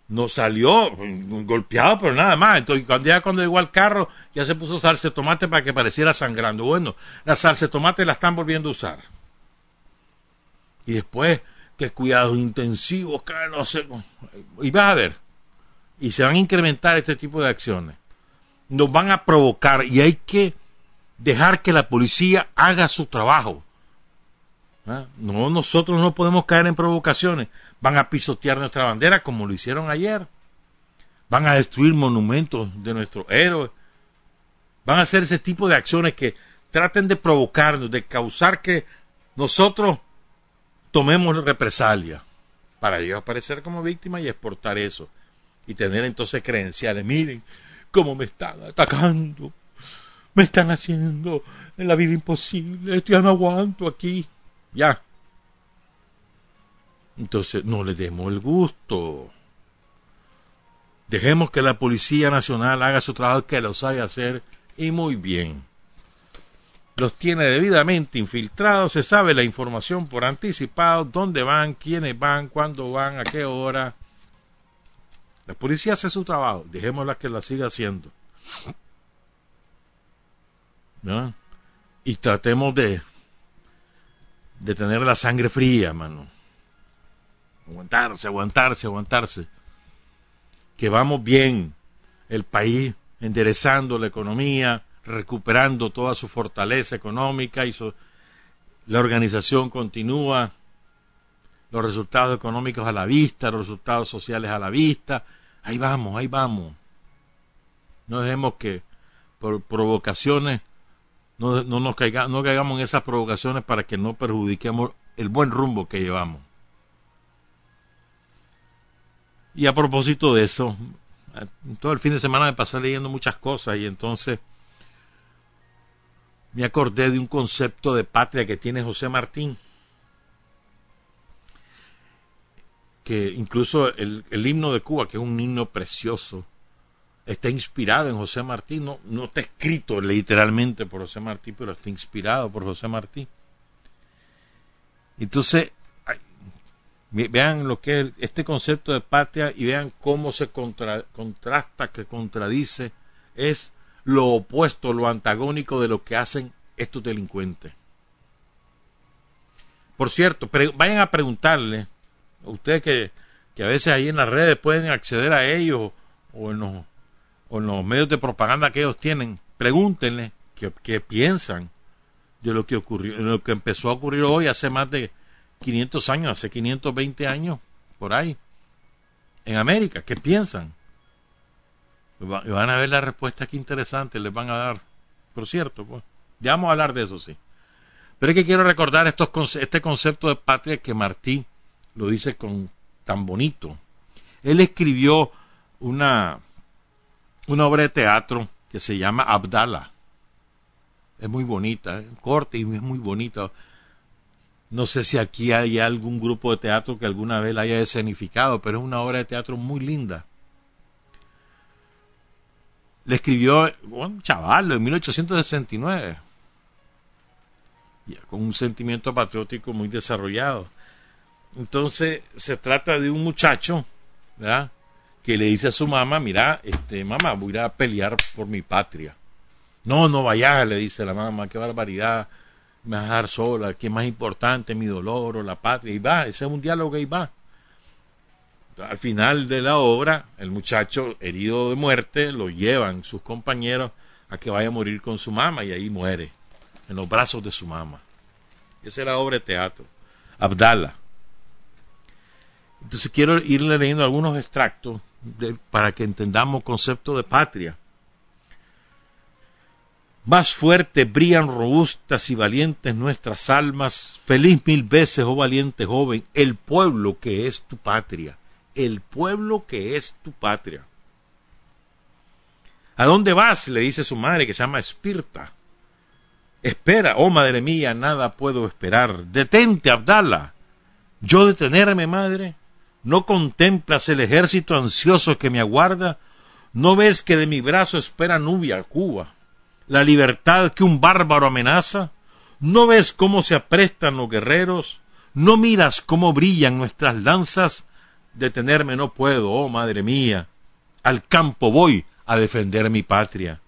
no salió golpeado, pero nada más. Entonces, cuando ya cuando llegó al carro, ya se puso salsa de tomate para que pareciera sangrando. Bueno, la salsa de tomate la están volviendo a usar. Y después, cuidados intensivos, que. Y vas a ver. Y se van a incrementar este tipo de acciones. Nos van a provocar y hay que dejar que la policía haga su trabajo. ¿Ah? No, nosotros no podemos caer en provocaciones. Van a pisotear nuestra bandera como lo hicieron ayer. Van a destruir monumentos de nuestros héroes. Van a hacer ese tipo de acciones que traten de provocarnos, de causar que nosotros tomemos represalia. para ellos aparecer como víctima y exportar eso. Y tener entonces credenciales. Miren cómo me están atacando. Me están haciendo en la vida imposible. Estoy no aguanto aquí. Ya. Entonces no le demos el gusto. Dejemos que la Policía Nacional haga su trabajo que lo sabe hacer y muy bien. Los tiene debidamente infiltrados, se sabe la información por anticipado, dónde van, quiénes van, cuándo van, a qué hora. La policía hace su trabajo, dejémosla que la siga haciendo. Y tratemos de, de tener la sangre fría, mano. Aguantarse, aguantarse, aguantarse que vamos bien, el país enderezando la economía, recuperando toda su fortaleza económica y la organización continúa, los resultados económicos a la vista, los resultados sociales a la vista, ahí vamos, ahí vamos. No dejemos que por provocaciones no, no nos no caigamos en esas provocaciones para que no perjudiquemos el buen rumbo que llevamos. Y a propósito de eso, todo el fin de semana me pasé leyendo muchas cosas y entonces me acordé de un concepto de patria que tiene José Martín, que incluso el, himno de Cuba, que es un himno precioso, está inspirado en José Martín, no, no está escrito literalmente por José Martín, pero está inspirado por José Martín. Entonces, vean lo que es este concepto de patria y vean cómo se contrasta, que contradice, es lo opuesto, lo antagónico de lo que hacen estos delincuentes. Por cierto, vayan a preguntarle, ustedes que, a veces ahí en las redes pueden acceder a ellos o en los, o en los medios de propaganda que ellos tienen, pregúntenle qué, piensan de lo que ocurrió, de lo que empezó a ocurrir hoy hace más de 500 años, hace 520 años, por ahí, en América. ¿Qué piensan? Van a ver la respuesta que interesante les van a dar. Por cierto, pues, ya vamos a hablar de eso, sí. Pero es que quiero recordar estos, este concepto de patria que Martí lo dice con tan bonito. Él escribió una, una obra de teatro que se llama Abdala. Es muy bonita, ¿eh? corta y es muy bonita. No sé si aquí hay algún grupo de teatro que alguna vez la haya escenificado, pero es una obra de teatro muy linda. Le escribió un chaval en 1869, con un sentimiento patriótico muy desarrollado. Entonces se trata de un muchacho, ¿verdad? Que le dice a su mamá, mira, este, mamá, voy a pelear por mi patria. No, no vayas, le dice la mamá, qué barbaridad me vas a dejar sola, ¿qué más importante, mi dolor o la patria? Y va, ese es un diálogo y va. Al final de la obra, el muchacho herido de muerte lo llevan sus compañeros a que vaya a morir con su mamá y ahí muere, en los brazos de su mamá. Esa es la obra de teatro. Abdala. Entonces quiero irle leyendo algunos extractos para que entendamos concepto de patria. Más fuerte brillan robustas y valientes nuestras almas. Feliz mil veces, oh valiente joven, el pueblo que es tu patria. El pueblo que es tu patria. ¿A dónde vas? le dice su madre, que se llama Espirta. Espera, oh madre mía, nada puedo esperar. Detente, Abdala. Yo detenerme, madre. ¿No contemplas el ejército ansioso que me aguarda? ¿No ves que de mi brazo espera Nubia, Cuba? la libertad que un bárbaro amenaza? ¿No ves cómo se aprestan los guerreros? ¿No miras cómo brillan nuestras lanzas? Detenerme no puedo, oh madre mía. Al campo voy a defender mi patria.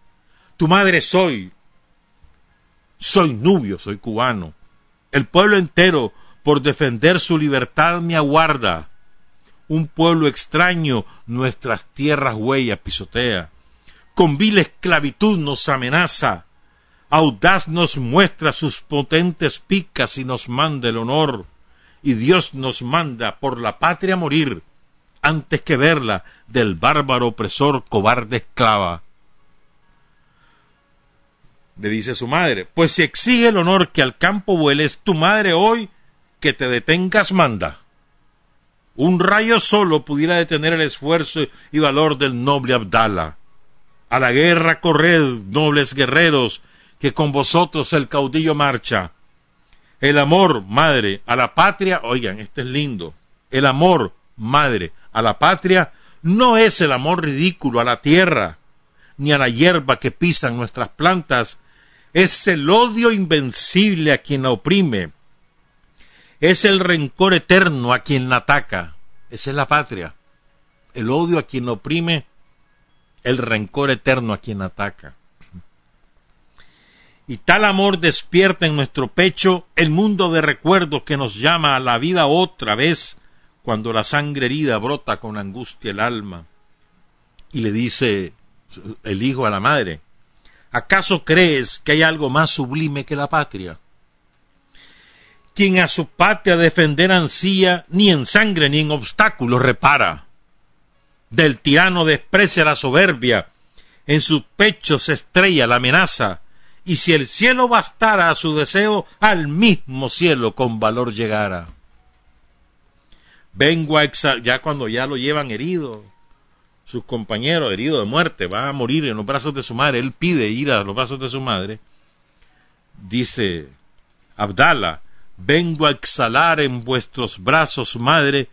Tu madre soy. Soy nubio, soy cubano. El pueblo entero, por defender su libertad, me aguarda. Un pueblo extraño nuestras tierras huellas pisotea con vil esclavitud nos amenaza, audaz nos muestra sus potentes picas y nos manda el honor, y Dios nos manda por la patria morir, antes que verla del bárbaro opresor cobarde esclava. Le dice su madre, pues si exige el honor que al campo vueles, tu madre hoy que te detengas manda. un rayo solo pudiera detener el esfuerzo y valor del noble Abdala. A la guerra corred, nobles guerreros, que con vosotros el caudillo marcha. El amor, madre, a la patria, oigan, este es lindo. El amor, madre, a la patria no es el amor ridículo a la tierra, ni a la hierba que pisan nuestras plantas, es el odio invencible a quien la oprime, es el rencor eterno a quien la ataca, esa es la patria, el odio a quien la oprime, el rencor eterno a quien ataca. Y tal amor despierta en nuestro pecho el mundo de recuerdos que nos llama a la vida otra vez cuando la sangre herida brota con angustia el alma. Y le dice el hijo a la madre, ¿acaso crees que hay algo más sublime que la patria? Quien a su patria defender ansía, ni en sangre ni en obstáculos repara. Del tirano desprecia la soberbia, en su pecho se estrella la amenaza, y si el cielo bastara a su deseo, al mismo cielo con valor llegara. Vengo a ya cuando ya lo llevan herido, sus compañeros herido de muerte, va a morir en los brazos de su madre, él pide ir a los brazos de su madre, dice Abdala, vengo a exhalar en vuestros brazos, madre,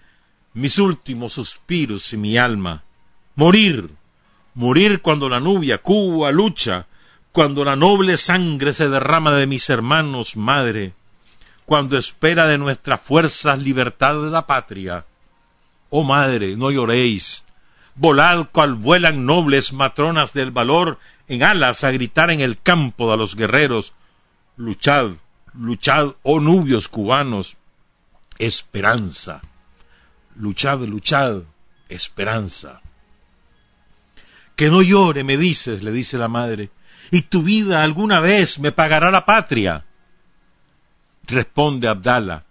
mis últimos suspiros y mi alma. Morir, morir cuando la nubia Cuba lucha, cuando la noble sangre se derrama de mis hermanos, madre, cuando espera de nuestras fuerzas libertad de la patria. Oh madre, no lloréis, volad cual vuelan nobles matronas del valor en alas a gritar en el campo de los guerreros. Luchad, luchad, oh nubios cubanos, esperanza. Luchad, luchad, esperanza. Que no llore, me dices, le dice la madre, y tu vida alguna vez me pagará la patria. Responde Abdala,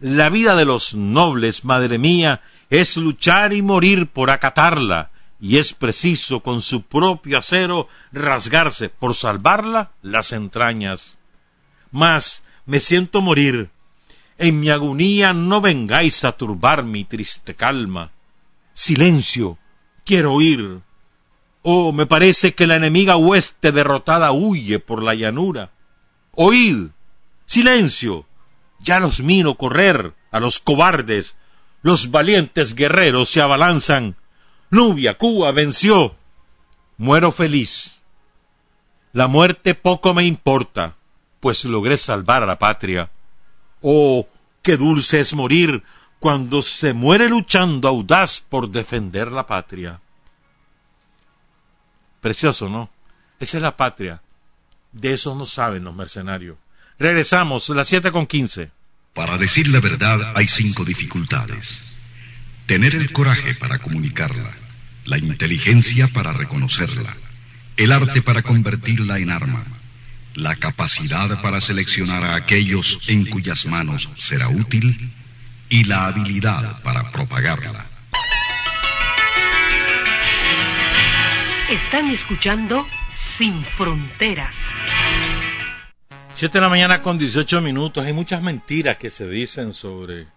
la vida de los nobles, madre mía, es luchar y morir por acatarla, y es preciso con su propio acero rasgarse por salvarla las entrañas. Mas me siento morir. En mi agonía no vengáis a turbar mi triste calma. Silencio, quiero oír. Oh, me parece que la enemiga hueste derrotada huye por la llanura. Oíd. Silencio. Ya los miro correr a los cobardes los valientes guerreros se abalanzan. Nubia, Cuba venció. Muero feliz. La muerte poco me importa, pues logré salvar a la patria. Oh, qué dulce es morir cuando se muere luchando audaz por defender la patria. Precioso, ¿no? Esa es la patria. De eso no saben los mercenarios. Regresamos, las siete con quince. Para decir la verdad hay cinco dificultades. Tener el coraje para comunicarla, la inteligencia para reconocerla, el arte para convertirla en arma, la capacidad para seleccionar a aquellos en cuyas manos será útil y la habilidad para propagarla. Están escuchando Sin Fronteras. Siete de la mañana con 18 minutos. Hay muchas mentiras que se dicen sobre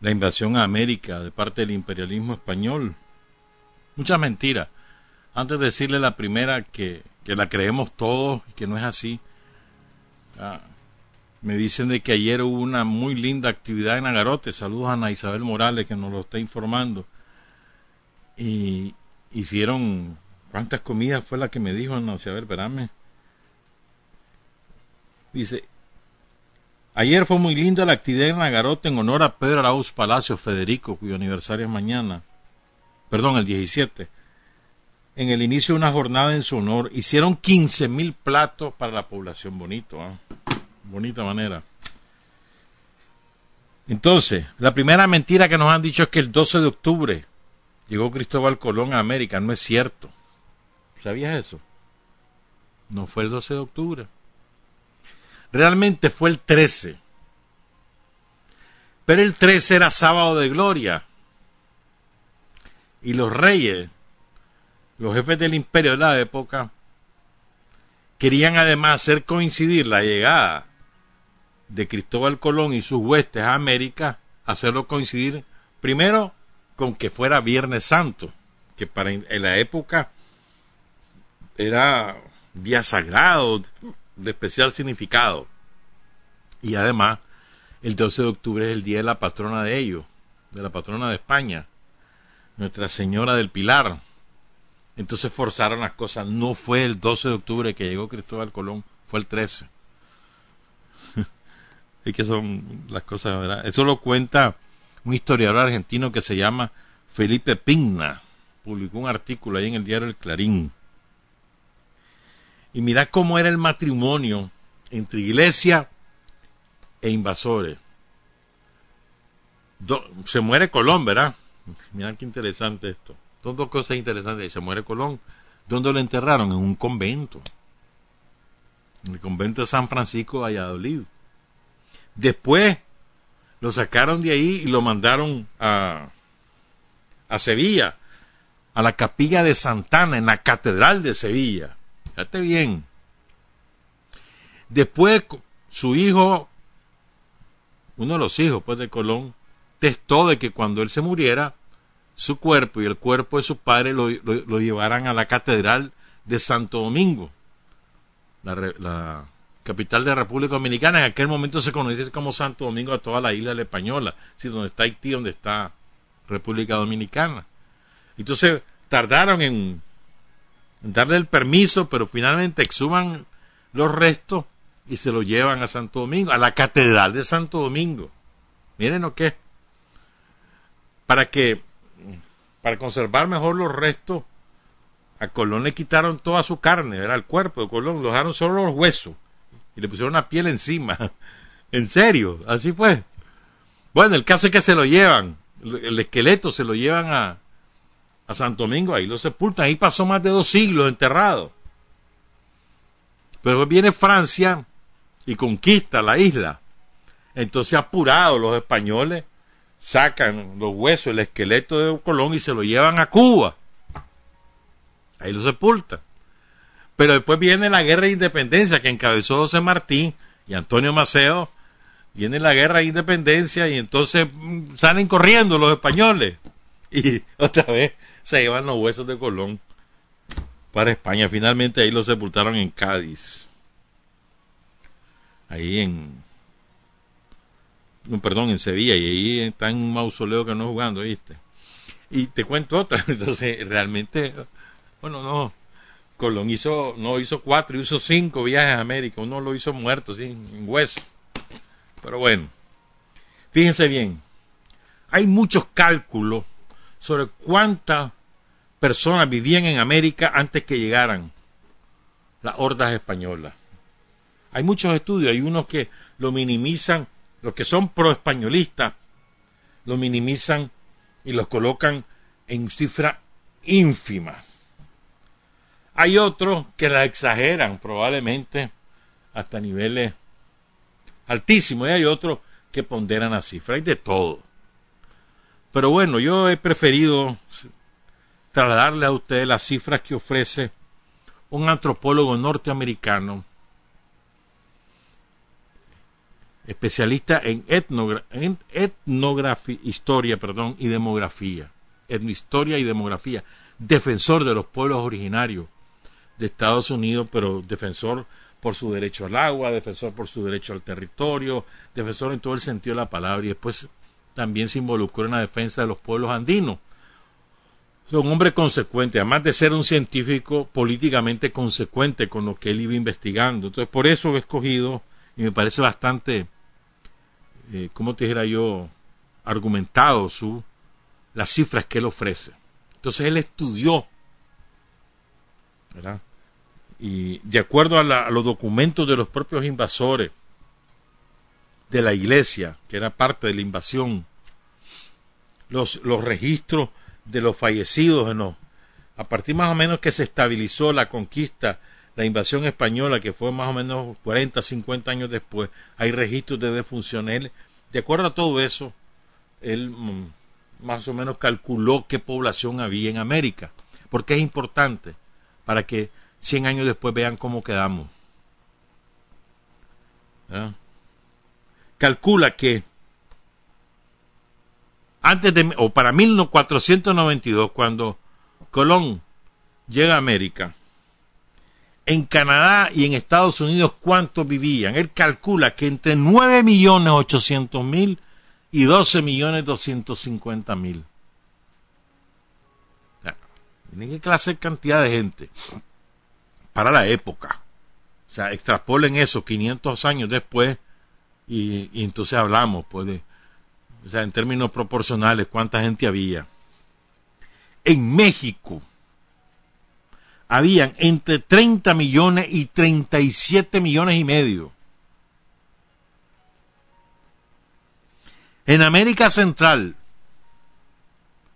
la invasión a América de parte del imperialismo español. Muchas mentiras. Antes de decirle la primera que, que la creemos todos y que no es así. Ah, me dicen de que ayer hubo una muy linda actividad en Agarote. Saludos a Ana Isabel Morales que nos lo está informando. Y hicieron... ¿Cuántas comidas fue la que me dijo Ana Isabel? Espérame Dice, ayer fue muy linda la actividad en Nagarote en honor a Pedro Arauz Palacio Federico, cuyo aniversario es mañana. Perdón, el 17. En el inicio de una jornada en su honor, hicieron 15 mil platos para la población. Bonito, ¿eh? Bonita manera. Entonces, la primera mentira que nos han dicho es que el 12 de octubre llegó Cristóbal Colón a América. No es cierto. ¿Sabías eso? No fue el 12 de octubre. Realmente fue el 13. Pero el 13 era sábado de gloria. Y los reyes, los jefes del imperio de la época, querían además hacer coincidir la llegada de Cristóbal Colón y sus huestes a América hacerlo coincidir primero con que fuera Viernes Santo, que para en la época era día sagrado de especial significado. Y además, el 12 de octubre es el día de la patrona de ellos, de la patrona de España, Nuestra Señora del Pilar. Entonces forzaron las cosas. No fue el 12 de octubre que llegó Cristóbal Colón, fue el 13. y que son las cosas, ¿verdad? Eso lo cuenta un historiador argentino que se llama Felipe Pigna. Publicó un artículo ahí en el diario El Clarín. Y mira cómo era el matrimonio entre iglesia e invasores. se muere Colón, ¿verdad? Mira qué interesante esto. dos cosas interesantes. Se muere Colón. ¿Dónde lo enterraron? En un convento. En el convento de San Francisco de Valladolid. Después lo sacaron de ahí y lo mandaron a, a Sevilla, a la capilla de Santana, en la catedral de Sevilla. Fíjate bien. Después su hijo, uno de los hijos pues, de Colón, testó de que cuando él se muriera, su cuerpo y el cuerpo de su padre lo, llevaran a la catedral de Santo Domingo, la, capital de la República Dominicana. En aquel momento se conocía como Santo Domingo a toda la isla española, ¿sí? donde está Haití, donde está República Dominicana. Entonces tardaron en, en darle el permiso, pero finalmente exhuman los restos y se lo llevan a Santo Domingo, a la catedral de Santo Domingo. Miren lo que para que para conservar mejor los restos a Colón le quitaron toda su carne, era el cuerpo de Colón, lo dejaron solo los huesos y le pusieron una piel encima. en serio, así fue. Bueno, el caso es que se lo llevan, el esqueleto se lo llevan a, a Santo Domingo, ahí lo sepultan, ahí pasó más de dos siglos enterrado. Pero viene Francia y conquista la isla. Entonces apurados los españoles sacan los huesos, el esqueleto de Colón y se lo llevan a Cuba. Ahí lo sepultan. Pero después viene la guerra de independencia que encabezó José Martín y Antonio Maceo. Viene la guerra de independencia y entonces mm, salen corriendo los españoles. Y otra vez se llevan los huesos de Colón para España. Finalmente ahí lo sepultaron en Cádiz. Ahí en perdón, en Sevilla, y ahí está en un mausoleo que no jugando, ¿viste? Y te cuento otra, entonces realmente, bueno, no, Colón hizo, no hizo cuatro, hizo cinco viajes a América, uno lo hizo muerto, sí, en hueso. Pero bueno, fíjense bien, hay muchos cálculos sobre cuántas personas vivían en América antes que llegaran las hordas españolas. Hay muchos estudios, hay unos que lo minimizan los que son pro-españolistas lo minimizan y los colocan en cifra ínfima. Hay otros que la exageran probablemente hasta niveles altísimos y hay otros que ponderan la cifra. Hay de todo. Pero bueno, yo he preferido trasladarle a ustedes las cifras que ofrece un antropólogo norteamericano especialista en, etnografía, historia perdón, y demografía, etnohistoria y demografía, defensor de los pueblos originarios de Estados Unidos, pero defensor por su derecho al agua, defensor por su derecho al territorio, defensor en todo el sentido de la palabra, y después también se involucró en la defensa de los pueblos andinos. Es un hombre consecuente, además de ser un científico políticamente consecuente con lo que él iba investigando. Entonces, por eso he escogido, y me parece bastante eh, como te dijera yo, argumentado su, las cifras que él ofrece. Entonces él estudió, ¿verdad? Y de acuerdo a, los documentos de los propios invasores de la iglesia, que era parte de la invasión, los, los registros de los fallecidos a partir más o menos que se estabilizó la conquista la invasión española, que fue más o menos 40, 50 años después, hay registros de defunción. Él, de acuerdo a todo eso, él mm, más o menos calculó qué población había en América, porque es importante para que 100 años después vean cómo quedamos. Calcula que antes de, o para 1492, cuando Colón llega a América, en Canadá y en Estados Unidos cuántos vivían. Él calcula que entre 9 millones 800 mil y 12 millones 250 mil. Miren qué clase de cantidad de gente para la época. O sea, extrapolen eso 500 años después y, entonces hablamos, pues, o sea, en términos proporcionales, cuánta gente había. En México habían entre 30 millones y 37 millones y medio. En América Central,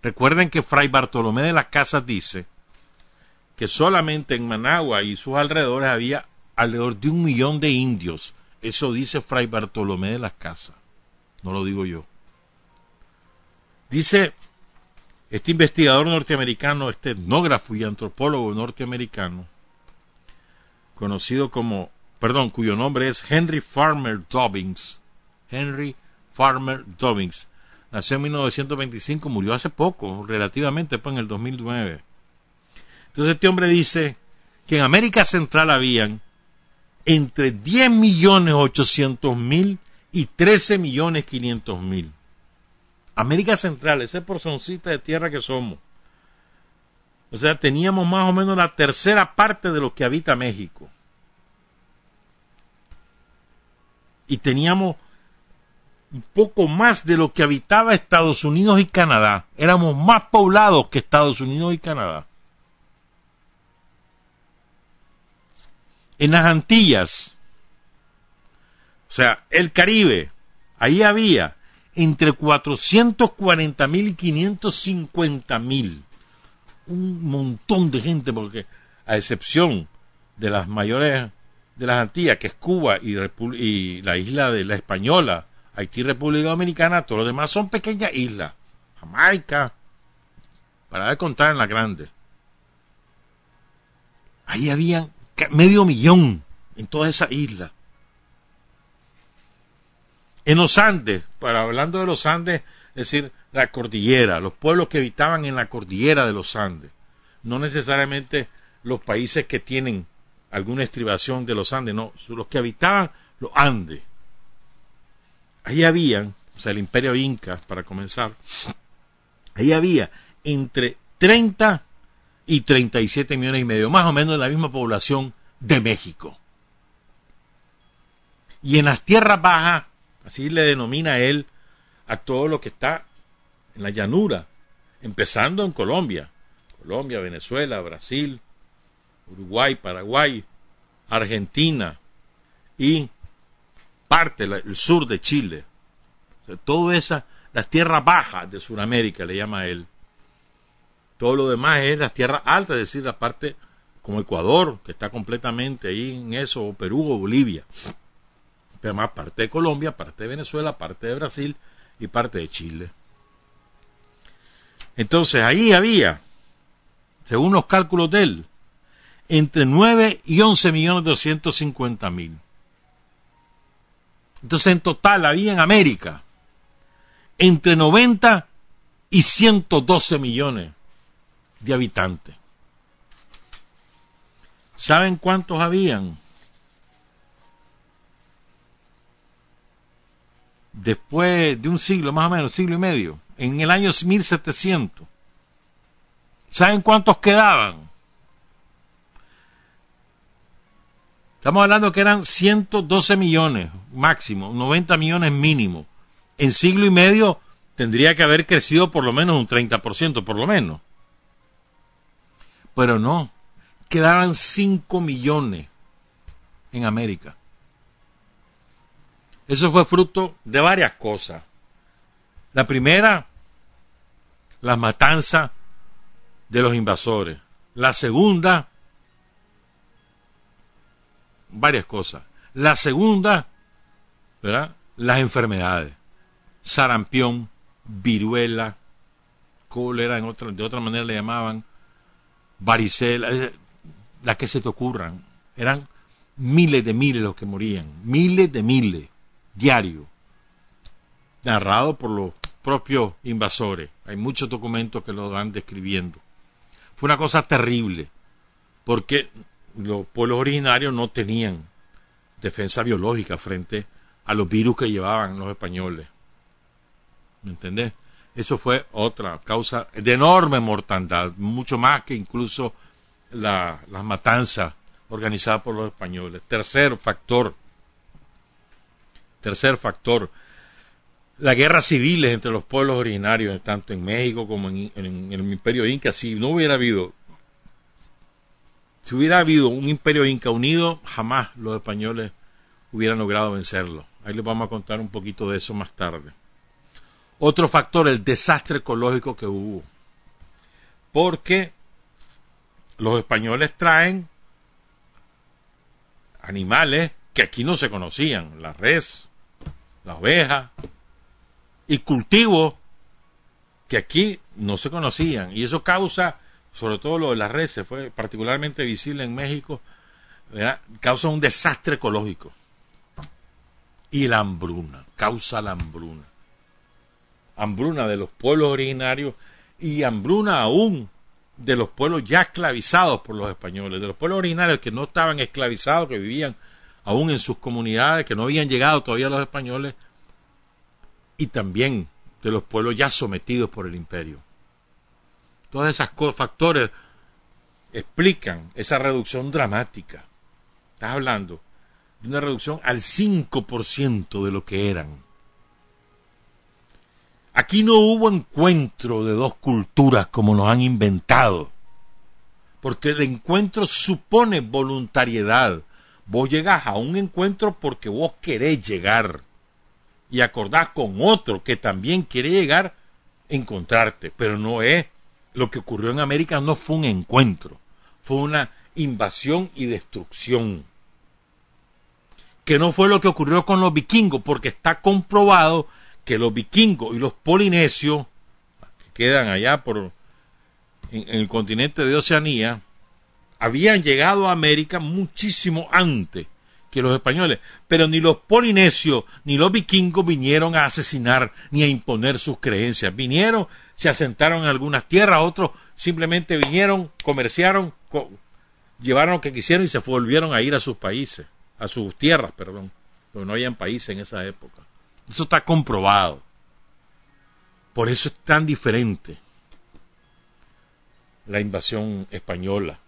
recuerden que Fray Bartolomé de las Casas dice que solamente en Managua y sus alrededores había alrededor de un millón de indios. Eso dice Fray Bartolomé de las Casas. No lo digo yo. Dice este investigador norteamericano, este etnógrafo y antropólogo norteamericano, conocido como, perdón, cuyo nombre es Henry Farmer Dobbins. Henry Farmer Dobbins. Nació en 1925, murió hace poco, relativamente, pues en el 2009. Entonces este hombre dice que en América Central habían entre 10 millones 800 mil y 13 millones 500 mil. América Central, esa porcioncita de tierra que somos. O sea, teníamos más o menos la tercera parte de lo que habita México. Y teníamos un poco más de lo que habitaba Estados Unidos y Canadá. Éramos más poblados que Estados Unidos y Canadá. En las Antillas, o sea, el Caribe, ahí había entre 440 mil y 550 mil. Un montón de gente, porque a excepción de las mayores de las Antillas, que es Cuba y, la isla de la Española, Haití República Dominicana, todos los demás son pequeñas islas. Jamaica, para de contar en la grande. Ahí había medio millón en toda esa isla. En los Andes, para hablando de los Andes, es decir, la cordillera, los pueblos que habitaban en la cordillera de los Andes, no necesariamente los países que tienen alguna estribación de los Andes, no, los que habitaban los Andes. Ahí habían, o sea, el imperio inca, para comenzar, ahí había entre 30 y 37 millones y medio, más o menos la misma población de México. Y en las tierras bajas Así le denomina él a todo lo que está en la llanura, empezando en Colombia. Colombia, Venezuela, Brasil, Uruguay, Paraguay, Argentina y parte del sur de Chile. todo esa, las tierras bajas de Sudamérica le llama él. Todo lo demás es las tierras altas, es decir, la parte como Ecuador, que está completamente ahí en eso, o Perú o Bolivia además parte de Colombia, parte de Venezuela, parte de Brasil y parte de Chile. Entonces ahí había, según los cálculos de él, entre 9 y 11 millones 250 mil. Entonces en total había en América entre 90 y 112 millones de habitantes. ¿Saben cuántos habían? después de un siglo, más o menos, siglo y medio, en el año 1700. ¿Saben cuántos quedaban? Estamos hablando que eran 112 millones máximo, 90 millones mínimo. En siglo y medio tendría que haber crecido por lo menos un 30%, por lo menos. Pero no, quedaban 5 millones en América. Eso fue fruto de varias cosas. La primera, la matanza de los invasores. La segunda, varias cosas. La segunda, ¿verdad? Las enfermedades. Sarampión, viruela, cólera, en otra, de otra manera le llamaban, varicela, las que se te ocurran. Eran miles de miles los que morían, miles de miles diario, narrado por los propios invasores. Hay muchos documentos que lo van describiendo. Fue una cosa terrible, porque los pueblos originarios no tenían defensa biológica frente a los virus que llevaban los españoles. ¿Me entendés? Eso fue otra causa de enorme mortandad, mucho más que incluso la, las matanzas organizadas por los españoles. Tercer factor, tercer factor, las guerras civiles entre los pueblos originarios, tanto en México como en, el imperio inca, si no hubiera habido, si hubiera habido un imperio inca unido, jamás los españoles hubieran logrado vencerlo. Ahí les vamos a contar un poquito de eso más tarde. Otro factor, el desastre ecológico que hubo. Porque los españoles traen animales que aquí no se conocían, la res, la oveja, y cultivos que aquí no se conocían. Y eso causa, sobre todo lo de las reses, fue particularmente visible en México, causa un desastre ecológico. Y la hambruna, causa la hambruna. Hambruna de los pueblos originarios y hambruna aún de los pueblos ya esclavizados por los españoles, de los pueblos originarios que no estaban esclavizados, que vivían aún en sus comunidades, que no habían llegado todavía los españoles, y también de los pueblos ya sometidos por el imperio. Todos esos factores explican esa reducción dramática. Estás hablando de una reducción al 5% de lo que eran. Aquí no hubo encuentro de dos culturas como nos han inventado, porque el encuentro supone voluntariedad. Vos llegás a un encuentro porque vos querés llegar y acordás con otro que también quiere llegar, encontrarte, pero no es lo que ocurrió en América, no fue un encuentro, fue una invasión y destrucción. Que no fue lo que ocurrió con los vikingos, porque está comprobado que los vikingos y los polinesios, que quedan allá por en, el continente de Oceanía, habían llegado a América muchísimo antes que los españoles, pero ni los polinesios ni los vikingos vinieron a asesinar ni a imponer sus creencias. Vinieron, se asentaron en algunas tierras, otros simplemente vinieron, comerciaron, llevaron lo que quisieron y se volvieron a ir a sus países, a sus tierras, perdón, porque no habían países en esa época. Eso está comprobado. Por eso es tan diferente la invasión española.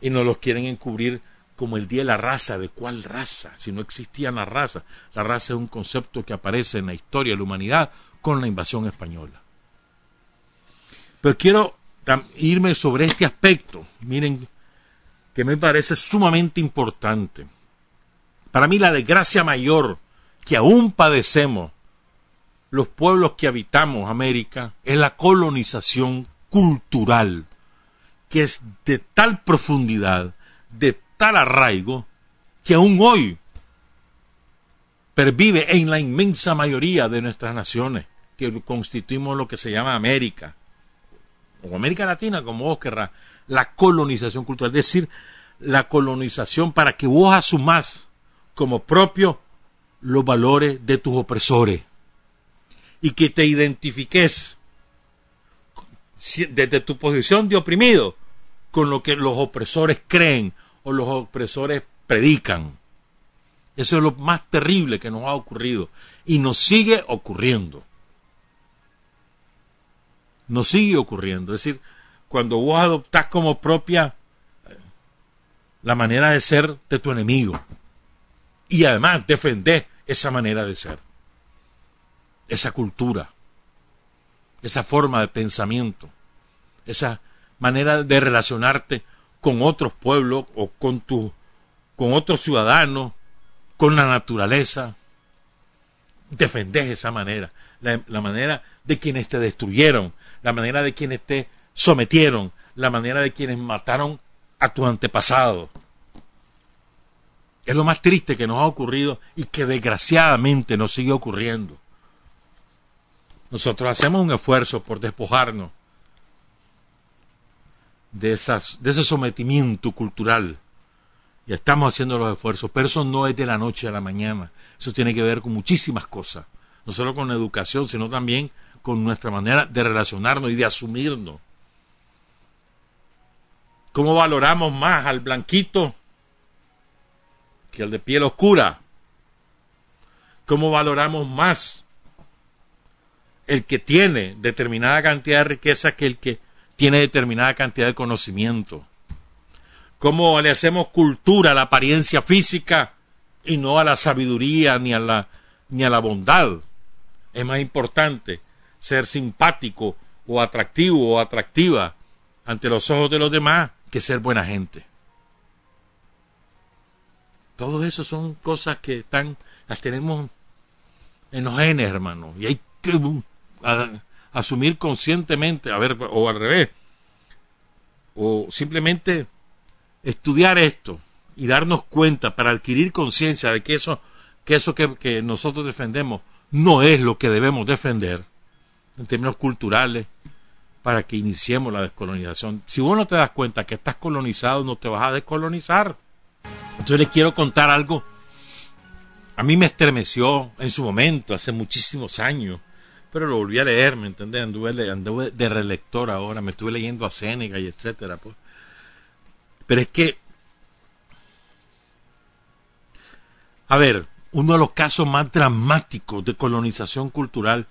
Y no los quieren encubrir como el día de la raza. ¿De cuál raza? Si no existía la raza. La raza es un concepto que aparece en la historia de la humanidad con la invasión española. Pero quiero irme sobre este aspecto. Miren, que me parece sumamente importante. Para mí la desgracia mayor que aún padecemos los pueblos que habitamos América es la colonización cultural, que es de tal profundidad, de tal arraigo, que aún hoy pervive en la inmensa mayoría de nuestras naciones, que constituimos lo que se llama América, o América Latina, como vos querrás, la colonización cultural, es decir, la colonización para que vos asumás como propio los valores de tus opresores y que te identifiques desde tu posición de oprimido con lo que los opresores creen o los opresores predican. Eso es lo más terrible que nos ha ocurrido y nos sigue ocurriendo. Nos sigue ocurriendo. Es decir, cuando vos adoptás como propia la manera de ser de tu enemigo y además defendés esa manera de ser, esa cultura, esa forma de pensamiento, esa manera de relacionarte con otros pueblos o con tu, con otros ciudadanos, con la naturaleza. Defendés esa manera, la, la manera de quienes te destruyeron, la manera de quienes te sometieron, la manera de quienes mataron a tu antepasado. Es lo más triste que nos ha ocurrido y que desgraciadamente nos sigue ocurriendo. Nosotros hacemos un esfuerzo por despojarnos de, de ese sometimiento cultural. Y estamos haciendo los esfuerzos, pero eso no es de la noche a la mañana. Eso tiene que ver con muchísimas cosas. no solo con la educación, sino también con nuestra manera de relacionarnos y de asumirnos. ¿Cómo valoramos más al blanquito que al de piel oscura? ¿Cómo valoramos más el que tiene determinada cantidad de riqueza que el que tiene determinada cantidad de conocimiento? ¿Cómo le hacemos cultura a la apariencia física y no a la sabiduría ni a la, ni a la bondad? Es más importante ser simpático o atractivo o atractiva ante los ojos de los demás que ser buena gente. Todo eso son cosas que están, las tenemos en los genes, hermano, y hay que asumir conscientemente, a ver, o al revés, o simplemente estudiar esto y darnos cuenta para adquirir conciencia de que eso, que, eso que nosotros defendemos no es lo que debemos defender en términos culturales para que iniciemos la descolonización. Si vos no te das cuenta que estás colonizado, no te vas a descolonizar. Entonces les quiero contar algo. A mí me estremeció en su momento, hace muchísimos años, pero lo volví a leer, ¿me entendés? Anduve, anduve de relector ahora, me estuve leyendo a Séneca y etcétera. Pues. Pero es que, a ver, uno de los casos más dramáticos de colonización cultural,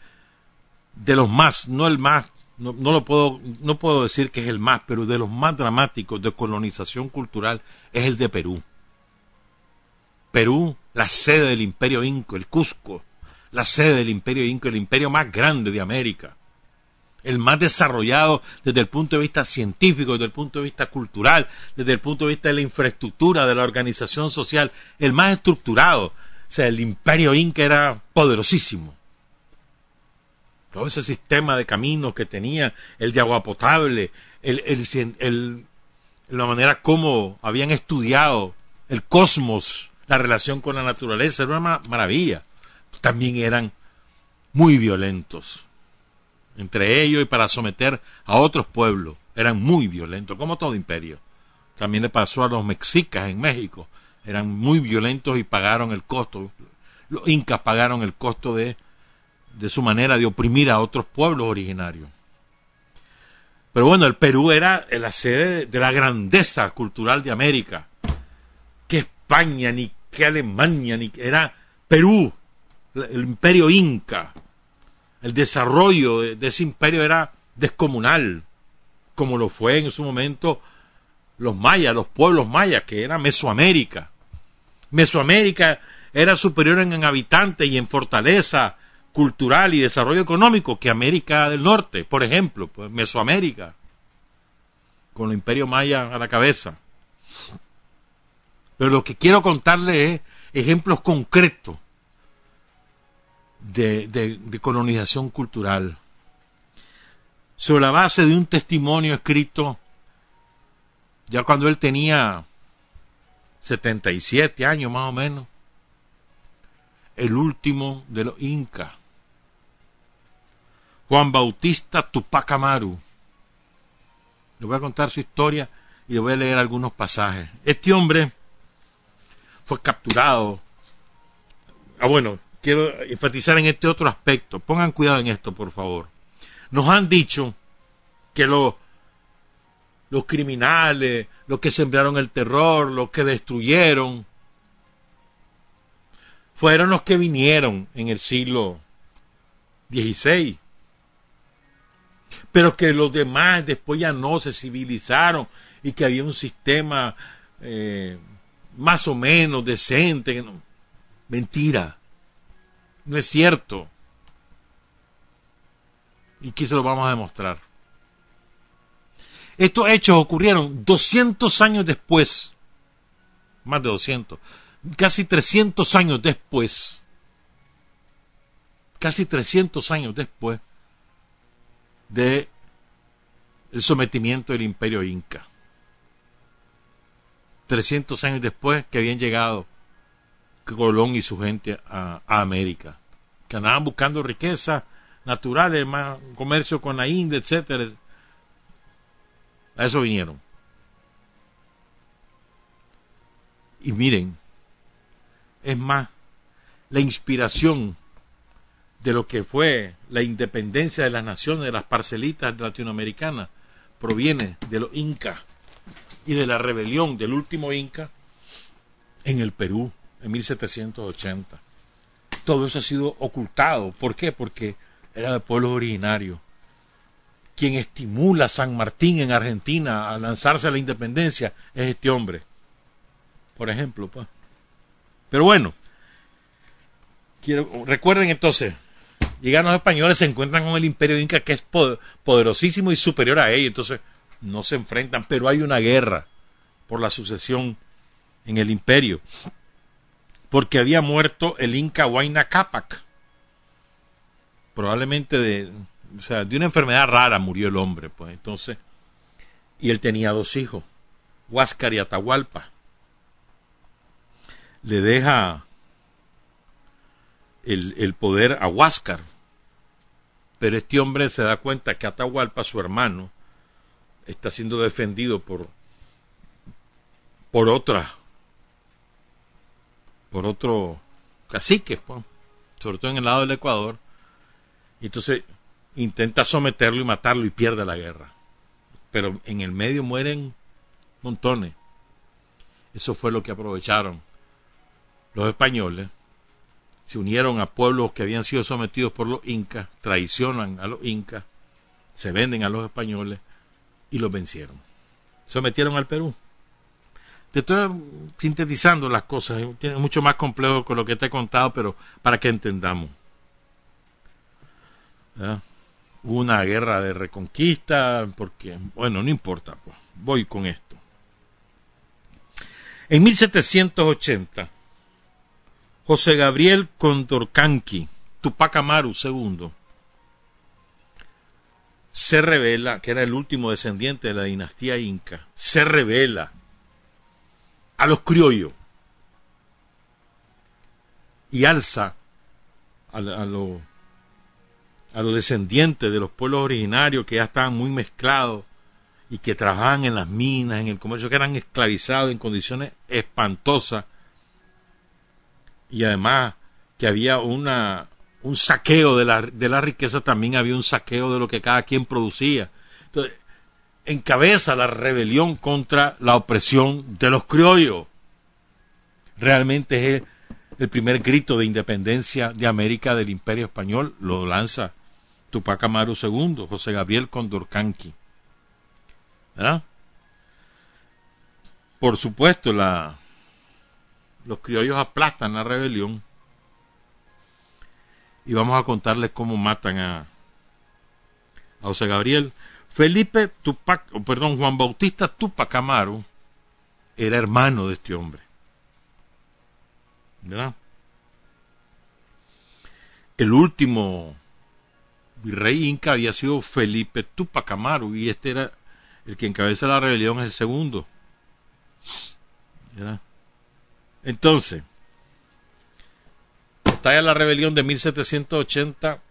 de los más, no el más, no, lo puedo, no puedo decir que es el más, pero de los más dramáticos de colonización cultural es el de Perú. Perú, la sede del imperio inco, el Cusco, la sede del imperio inco, el imperio más grande de América el más desarrollado desde el punto de vista científico, desde el punto de vista cultural, desde el punto de vista de la infraestructura, de la organización social, el más estructurado. O sea, el imperio inca era poderosísimo. Todo ese sistema de caminos que tenía, el de agua potable, el, la manera como habían estudiado el cosmos, la relación con la naturaleza, era una maravilla. También eran muy violentos entre ellos y para someter a otros pueblos. Eran muy violentos, como todo imperio. También le pasó a los mexicas en México. Eran muy violentos y pagaron el costo. Los incas pagaron el costo de, de su manera de oprimir a otros pueblos originarios. Pero bueno, el Perú era la sede de la grandeza cultural de América. Que España, ni que Alemania, ni que era Perú, el imperio inca el desarrollo de, ese imperio era descomunal, como lo fue en su momento los mayas, los pueblos mayas, que era Mesoamérica. Mesoamérica era superior en, habitantes y en fortaleza cultural y desarrollo económico que América del Norte, por ejemplo, pues Mesoamérica, con el imperio maya a la cabeza. Pero lo que quiero contarle es ejemplos concretos de, colonización cultural, sobre la base de un testimonio escrito ya cuando él tenía 77 años más o menos, el último de los incas, Juan Bautista Tupac Amaru. Le voy a contar su historia y le voy a leer algunos pasajes. Este hombre fue capturado. Ah, bueno, quiero enfatizar en este otro aspecto. Pongan cuidado en esto, por favor. Nos han dicho que los criminales, los que sembraron el terror, los que destruyeron, fueron los que vinieron en el siglo XVI. Pero que los demás después ya no se civilizaron y que había un sistema eh, más o menos decente. Mentira. No es cierto. Y aquí se lo vamos a demostrar. Estos hechos ocurrieron 200 años después, más de 200, casi 300 años después, casi 300 años después de el sometimiento del imperio inca. 300 años después que habían llegado Colón y su gente a, América, que andaban buscando riquezas naturales, más comercio con la India, etcétera. A eso vinieron. Y miren, es más, la inspiración de lo que fue la independencia de las naciones, de las parcelitas latinoamericanas, proviene de los incas y de la rebelión del último inca en el Perú en 1780. Todo eso ha sido ocultado. ¿Por qué? Porque era de pueblos originarios. Quien estimula a San Martín en Argentina a lanzarse a la independencia es este hombre. Por ejemplo, pues. Pero bueno, quiero, recuerden entonces, llegan los españoles, se encuentran con el imperio inca que es poderosísimo y superior a ellos, entonces no se enfrentan, pero hay una guerra por la sucesión en el imperio, porque había muerto el inca Huayna Capac, probablemente de una enfermedad rara murió el hombre, pues. Entonces, y él tenía dos hijos, Huáscar y Atahualpa. Le deja el, poder a Huáscar. Pero este hombre se da cuenta que Atahualpa, su hermano, está siendo defendido por, por otra, por otro cacique, pues, sobre todo en el lado del Ecuador. Y entonces intenta someterlo y matarlo y pierde la guerra. Pero en el medio mueren montones. Eso fue lo que aprovecharon los españoles se unieron a pueblos que habían sido sometidos por los incas, traicionan a los incas, se venden a los españoles y los vencieron. Sometieron al Perú. Te estoy sintetizando las cosas, es mucho más complejo con lo que te he contado, pero para que entendamos. Hubo una guerra de reconquista, porque, bueno, no importa, pues, voy con esto. En 1780, José Gabriel Condorcanqui, Tupac Amaru II, se revela, que era el último descendiente de la dinastía inca, se revela a los criollos y alza a, los descendientes de los pueblos originarios que ya estaban muy mezclados y que trabajaban en las minas, en el comercio, que eran esclavizados en condiciones espantosas y además que había una, un saqueo de la, de la riqueza, también había un saqueo de lo que cada quien producía. Entonces, encabeza la rebelión contra la opresión de los criollos. Realmente es el, primer grito de independencia de América del Imperio Español, lo lanza Tupac Amaru II, José Gabriel Condorcanqui. ¿Verdad? Por supuesto, la, los criollos aplastan la rebelión y vamos a contarles cómo matan a, José Gabriel. Felipe Tupac, perdón, Juan Bautista Tupac Amaro era hermano de este hombre. ¿Verdad? El último virrey inca había sido Felipe Tupac Amaru y este era el que encabeza la rebelión, es el segundo. ¿Verdad? Entonces, estalla la rebelión de 1780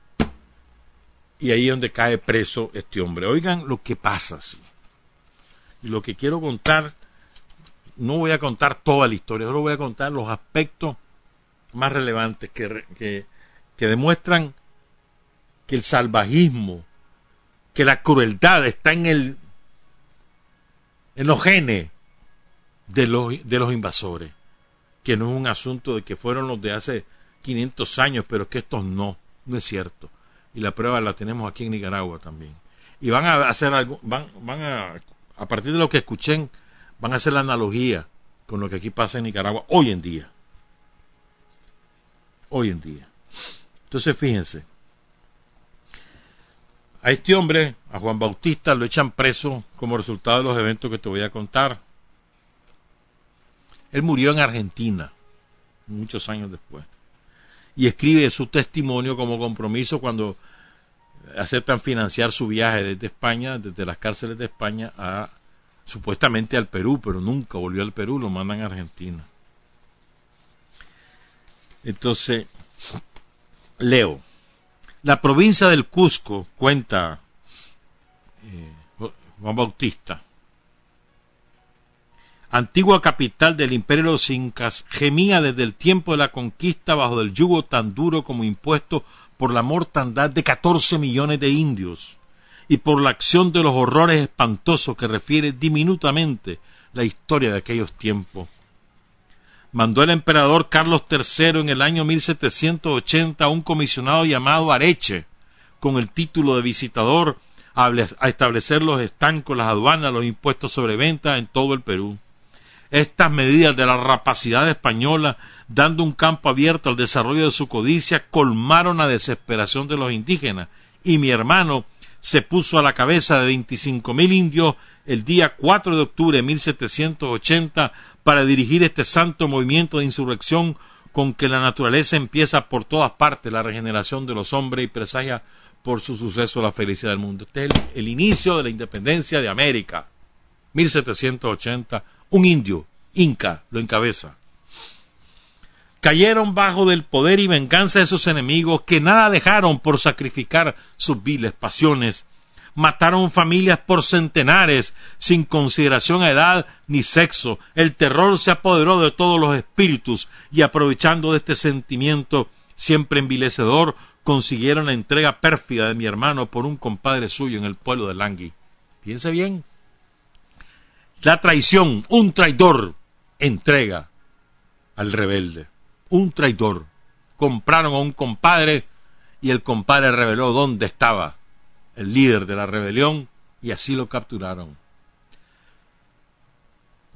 y ahí es donde cae preso este hombre. Oigan lo que pasa. Y lo que quiero contar, no voy a contar toda la historia, solo voy a contar los aspectos más relevantes que, que, que demuestran que el salvajismo, que la crueldad está en el en los genes de los, de los invasores que no es un asunto de que fueron los de hace 500 años, pero que estos no, no es cierto. Y la prueba la tenemos aquí en Nicaragua también. Y van a hacer algo, van, van a, a partir de lo que escuchen, van a hacer la analogía con lo que aquí pasa en Nicaragua hoy en día. Hoy en día. Entonces fíjense, a este hombre, a Juan Bautista, lo echan preso como resultado de los eventos que te voy a contar. Él murió en Argentina, muchos años después. Y escribe su testimonio como compromiso cuando aceptan financiar su viaje desde España, desde las cárceles de España, a supuestamente al Perú, pero nunca volvió al Perú, lo mandan a Argentina. Entonces, leo. La provincia del Cusco, cuenta eh, Juan Bautista, antigua capital del imperio de los incas, gemía desde el tiempo de la conquista bajo el yugo tan duro como impuesto por la mortandad de 14 millones de indios y por la acción de los horrores espantosos que refiere diminutamente la historia de aquellos tiempos. Mandó el emperador Carlos III en el año 1780 a un comisionado llamado Areche, con el título de visitador, a establecer los estancos, las aduanas, los impuestos sobre venta en todo el Perú. Estas medidas de la rapacidad española, dando un campo abierto al desarrollo de su codicia, colmaron la desesperación de los indígenas, y mi hermano se puso a la cabeza de veinticinco mil indios el día 4 de octubre de 1780 para dirigir este santo movimiento de insurrección con que la naturaleza empieza por todas partes la regeneración de los hombres y presagia por su suceso la felicidad del mundo. Este es el, el inicio de la independencia de América. 1780, un indio, inca, lo encabeza cayeron bajo del poder y venganza de sus enemigos que nada dejaron por sacrificar sus viles pasiones. Mataron familias por centenares, sin consideración a edad ni sexo. El terror se apoderó de todos los espíritus y aprovechando de este sentimiento siempre envilecedor, consiguieron la entrega pérfida de mi hermano por un compadre suyo en el pueblo de Langui. Piense bien. La traición, un traidor, entrega al rebelde un traidor. Compraron a un compadre y el compadre reveló dónde estaba el líder de la rebelión y así lo capturaron.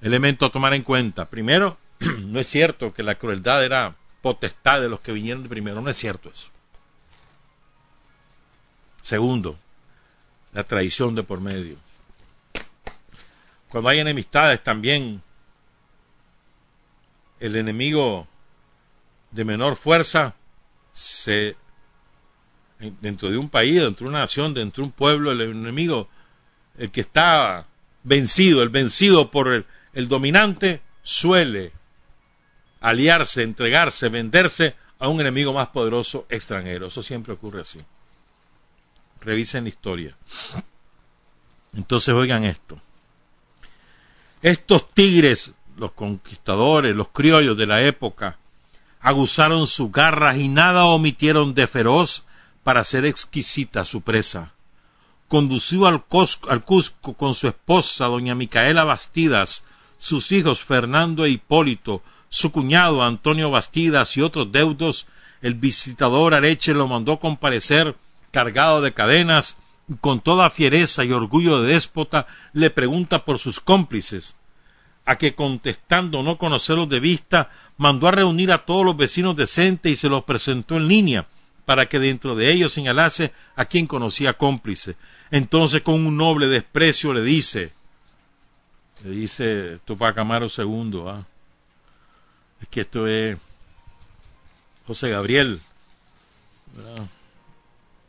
Elemento a tomar en cuenta. Primero, no es cierto que la crueldad era potestad de los que vinieron primero, no es cierto eso. Segundo, la traición de por medio. Cuando hay enemistades también, el enemigo de menor fuerza se dentro de un país, dentro de una nación, dentro de un pueblo, el enemigo, el que está vencido, el vencido por el, el dominante, suele aliarse, entregarse, venderse a un enemigo más poderoso extranjero. Eso siempre ocurre así. Revisen la historia. Entonces oigan esto. Estos tigres, los conquistadores, los criollos de la época, aguzaron sus garras y nada omitieron de feroz para hacer exquisita su presa. Condució al, Cusco con su esposa, doña Micaela Bastidas, sus hijos Fernando e Hipólito, su cuñado Antonio Bastidas y otros deudos, el visitador Areche lo mandó comparecer cargado de cadenas, con toda fiereza y orgullo de déspota le pregunta por sus cómplices, a que contestando no conocerlos de vista, mandó a reunir a todos los vecinos decentes y se los presentó en línea, para que dentro de ellos señalase a quien conocía cómplice. Entonces con un noble desprecio le dice, le dice Tupac Amaro II, ¿ah? es que esto es José Gabriel,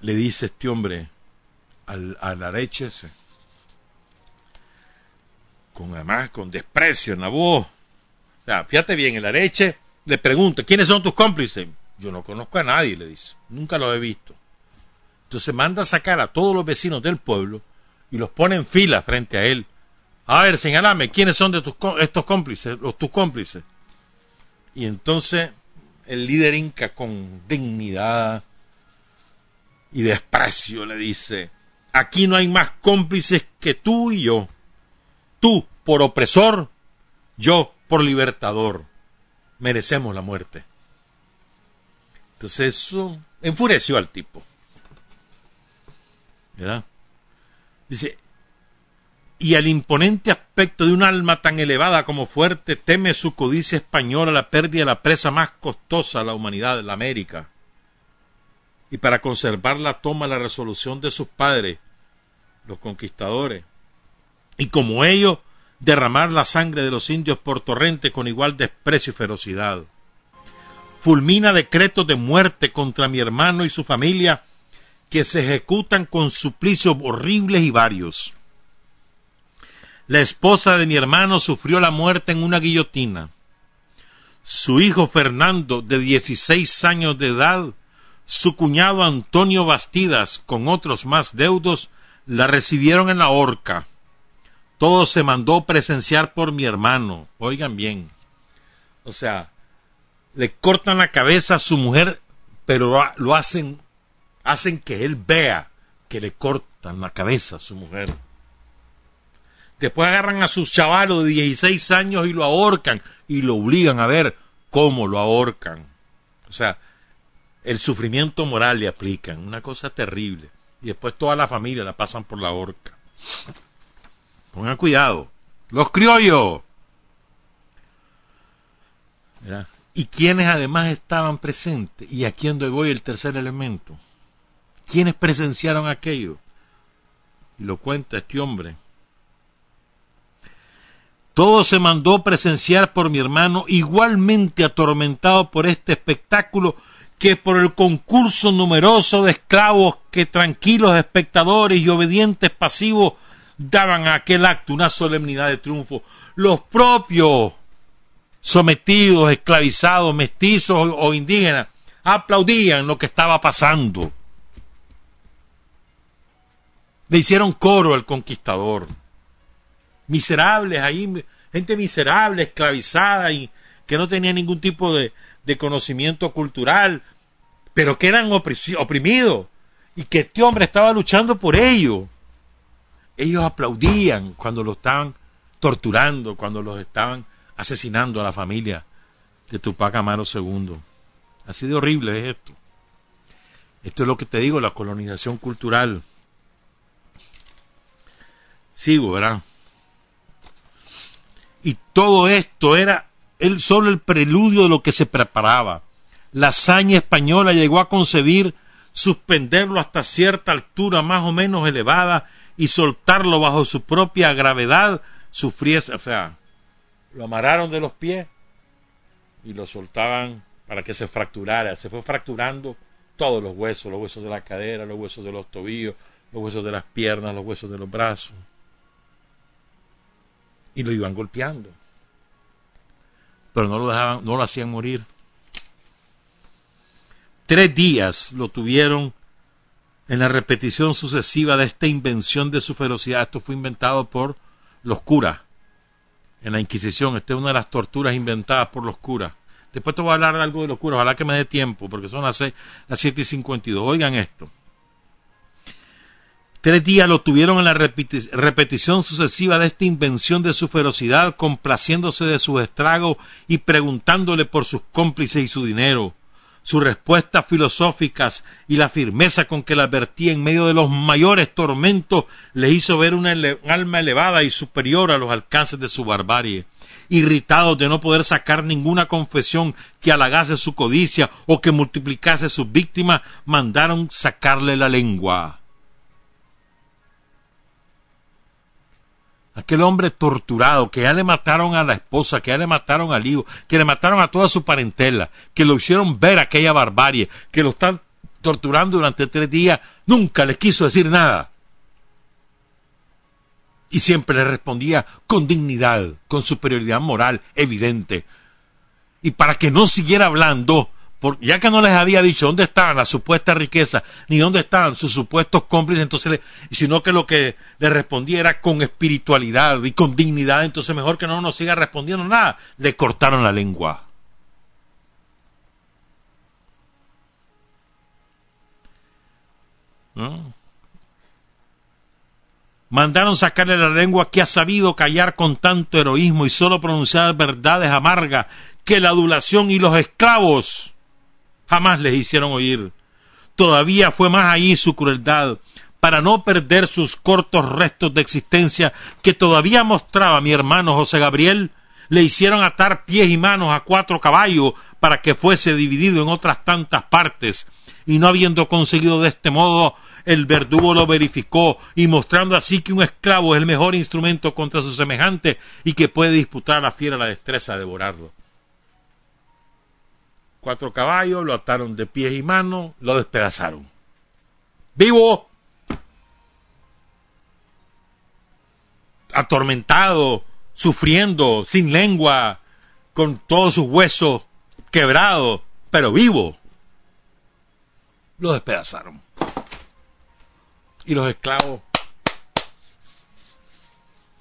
le dice este hombre al, al Areche, con además con desprecio en la fíjate bien, el areche le pregunta, ¿quiénes son tus cómplices? Yo no conozco a nadie, le dice, nunca lo he visto. Entonces manda a sacar a todos los vecinos del pueblo y los pone en fila frente a él. A ver, señalame, ¿quiénes son de tus, estos cómplices, los tus cómplices? Y entonces el líder inca con dignidad y desprecio le dice, aquí no hay más cómplices que tú y yo tú por opresor, yo por libertador. Merecemos la muerte. Entonces eso enfureció al tipo. ¿Verdad? Dice, y al imponente aspecto de un alma tan elevada como fuerte teme su codicia española la pérdida de la presa más costosa a la humanidad, de la América. Y para conservarla toma la resolución de sus padres, los conquistadores, y como ellos derramar la sangre de los indios por torrente con igual desprecio y ferocidad. Fulmina decretos de muerte contra mi hermano y su familia que se ejecutan con suplicios horribles y varios. La esposa de mi hermano sufrió la muerte en una guillotina. Su hijo Fernando, de dieciséis años de edad, su cuñado Antonio Bastidas, con otros más deudos, la recibieron en la horca todo se mandó presenciar por mi hermano. Oigan bien. O sea, le cortan la cabeza a su mujer, pero lo hacen hacen que él vea que le cortan la cabeza a su mujer. Después agarran a sus chavalos de 16 años y lo ahorcan y lo obligan a ver cómo lo ahorcan. O sea, el sufrimiento moral le aplican, una cosa terrible. Y después toda la familia la pasan por la horca. Pongan cuidado. Los criollos. Y quienes además estaban presentes. Y aquí donde voy el tercer elemento. ¿Quiénes presenciaron aquello? Y lo cuenta este hombre. Todo se mandó presenciar por mi hermano, igualmente atormentado por este espectáculo que por el concurso numeroso de esclavos que tranquilos espectadores y obedientes pasivos daban a aquel acto una solemnidad de triunfo. Los propios sometidos, esclavizados, mestizos o, indígenas aplaudían lo que estaba pasando. Le hicieron coro al conquistador. Miserables ahí, gente miserable, esclavizada y que no tenía ningún tipo de, de conocimiento cultural, pero que eran oprimidos y que este hombre estaba luchando por ello. Ellos aplaudían cuando lo estaban torturando, cuando los estaban asesinando a la familia de Tupac Amaro II. Así de horrible es esto. Esto es lo que te digo, la colonización cultural. Sigo, ¿verdad? Y todo esto era el, solo el preludio de lo que se preparaba. La hazaña española llegó a concebir suspenderlo hasta cierta altura más o menos elevada y soltarlo bajo su propia gravedad, sufriese, o sea, lo amarraron de los pies y lo soltaban para que se fracturara. Se fue fracturando todos los huesos, los huesos de la cadera, los huesos de los tobillos, los huesos de las piernas, los huesos de los brazos. Y lo iban golpeando. Pero no lo dejaban, no lo hacían morir. Tres días lo tuvieron en la repetición sucesiva de esta invención de su ferocidad. Esto fue inventado por los curas en la Inquisición. Esta es una de las torturas inventadas por los curas. Después te voy a hablar de algo de los curas, ojalá que me dé tiempo, porque son las, las 7 y 52. Oigan esto. Tres días lo tuvieron en la repetición sucesiva de esta invención de su ferocidad, complaciéndose de sus estragos y preguntándole por sus cómplices y su dinero sus respuestas filosóficas y la firmeza con que la advertía en medio de los mayores tormentos le hizo ver una alma elevada y superior a los alcances de su barbarie. Irritados de no poder sacar ninguna confesión que halagase su codicia o que multiplicase sus víctimas, mandaron sacarle la lengua. Aquel hombre torturado, que ya le mataron a la esposa, que ya le mataron al hijo, que le mataron a toda su parentela, que lo hicieron ver aquella barbarie, que lo están torturando durante tres días, nunca les quiso decir nada. Y siempre le respondía con dignidad, con superioridad moral evidente. Y para que no siguiera hablando, ya que no les había dicho dónde estaban las supuestas riquezas, ni dónde estaban sus supuestos cómplices, entonces, sino que lo que le respondía era con espiritualidad y con dignidad, entonces mejor que no nos siga respondiendo nada, le cortaron la lengua. Mandaron sacarle la lengua que ha sabido callar con tanto heroísmo y solo pronunciar verdades amargas que la adulación y los esclavos jamás les hicieron oír. Todavía fue más allí su crueldad, para no perder sus cortos restos de existencia que todavía mostraba mi hermano José Gabriel, le hicieron atar pies y manos a cuatro caballos para que fuese dividido en otras tantas partes, y no habiendo conseguido de este modo, el verdugo lo verificó, y mostrando así que un esclavo es el mejor instrumento contra su semejante y que puede disputar a la fiera la destreza de devorarlo cuatro caballos, lo ataron de pies y manos, lo despedazaron. Vivo, atormentado, sufriendo, sin lengua, con todos sus huesos quebrados, pero vivo, lo despedazaron. Y los esclavos,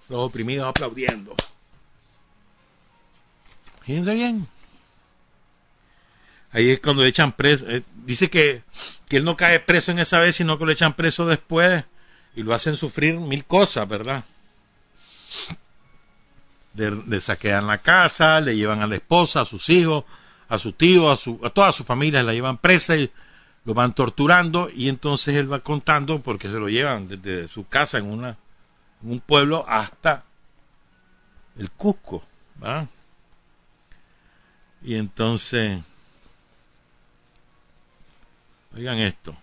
los oprimidos aplaudiendo. Fíjense bien. Ahí es cuando echan preso. Eh, dice que, que él no cae preso en esa vez, sino que lo echan preso después y lo hacen sufrir mil cosas, ¿verdad? Le, saquean la casa, le llevan a la esposa, a sus hijos, a su tío, a, su, a toda su familia, la llevan presa y lo van torturando y entonces él va contando porque se lo llevan desde su casa en, una, un pueblo hasta el Cusco, ¿verdad? Y entonces, oigan esto,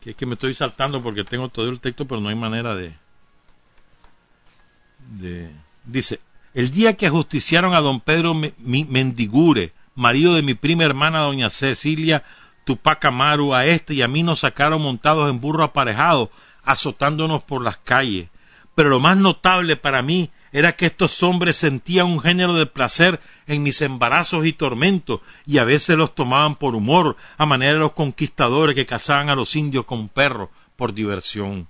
que es que me estoy saltando porque tengo todo el texto, pero no hay manera de, de dice, el día que ajusticiaron a don Pedro Mendigure, marido de mi prima hermana doña Cecilia Tupac Amaru, a este y a mí nos sacaron montados en burro aparejado, azotándonos por las calles. Pero lo más notable para mí era que estos hombres sentían un género de placer en mis embarazos y tormentos, y a veces los tomaban por humor, a manera de los conquistadores que cazaban a los indios con perros por diversión.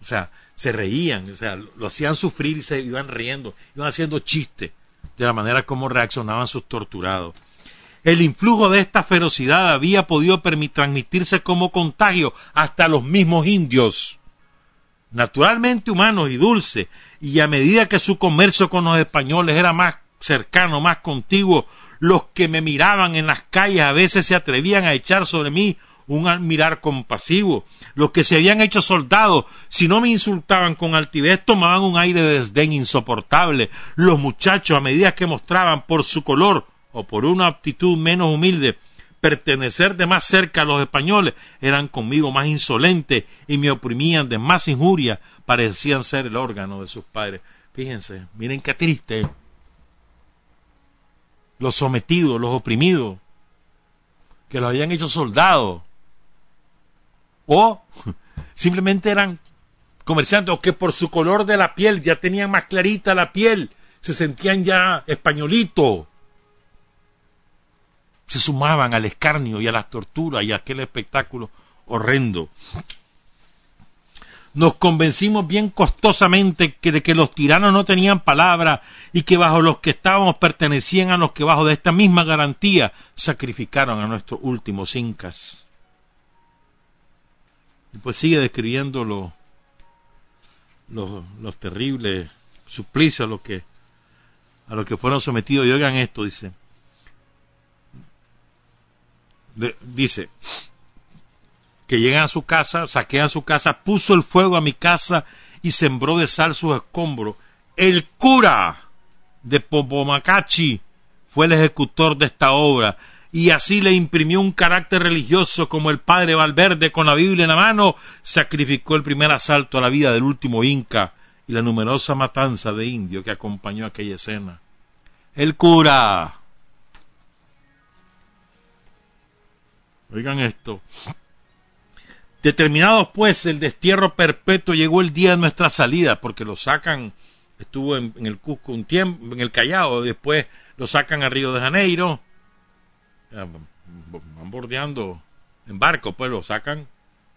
O sea, se reían, o sea, lo hacían sufrir y se iban riendo, iban haciendo chistes de la manera como reaccionaban sus torturados. El influjo de esta ferocidad había podido transmitirse como contagio hasta los mismos indios naturalmente humanos y dulces, y a medida que su comercio con los españoles era más cercano, más contiguo, los que me miraban en las calles a veces se atrevían a echar sobre mí un mirar compasivo. Los que se habían hecho soldados, si no me insultaban con altivez, tomaban un aire de desdén insoportable. Los muchachos, a medida que mostraban por su color o por una aptitud menos humilde pertenecer de más cerca a los españoles, eran conmigo más insolentes y me oprimían de más injuria, parecían ser el órgano de sus padres. Fíjense, miren qué triste. Los sometidos, los oprimidos, que los habían hecho soldados, o simplemente eran comerciantes, o que por su color de la piel ya tenían más clarita la piel, se sentían ya españolitos se sumaban al escarnio y a las torturas y a aquel espectáculo horrendo. Nos convencimos bien costosamente que de que los tiranos no tenían palabra y que bajo los que estábamos pertenecían a los que bajo de esta misma garantía sacrificaron a nuestros últimos incas. Y pues sigue describiendo los, los, terribles suplicios a los que a los que fueron sometidos. Y oigan esto, dice, dice que llegan a su casa, saquean su casa, puso el fuego a mi casa y sembró de sal sus escombros. El cura de Popomacachi fue el ejecutor de esta obra y así le imprimió un carácter religioso como el padre Valverde con la Biblia en la mano sacrificó el primer asalto a la vida del último Inca y la numerosa matanza de indios que acompañó aquella escena. El cura Oigan esto. Determinados pues el destierro perpetuo llegó el día de nuestra salida, porque lo sacan, estuvo en, el Cusco un tiempo, en el Callao, después lo sacan a Río de Janeiro, van bordeando en barco, pues lo sacan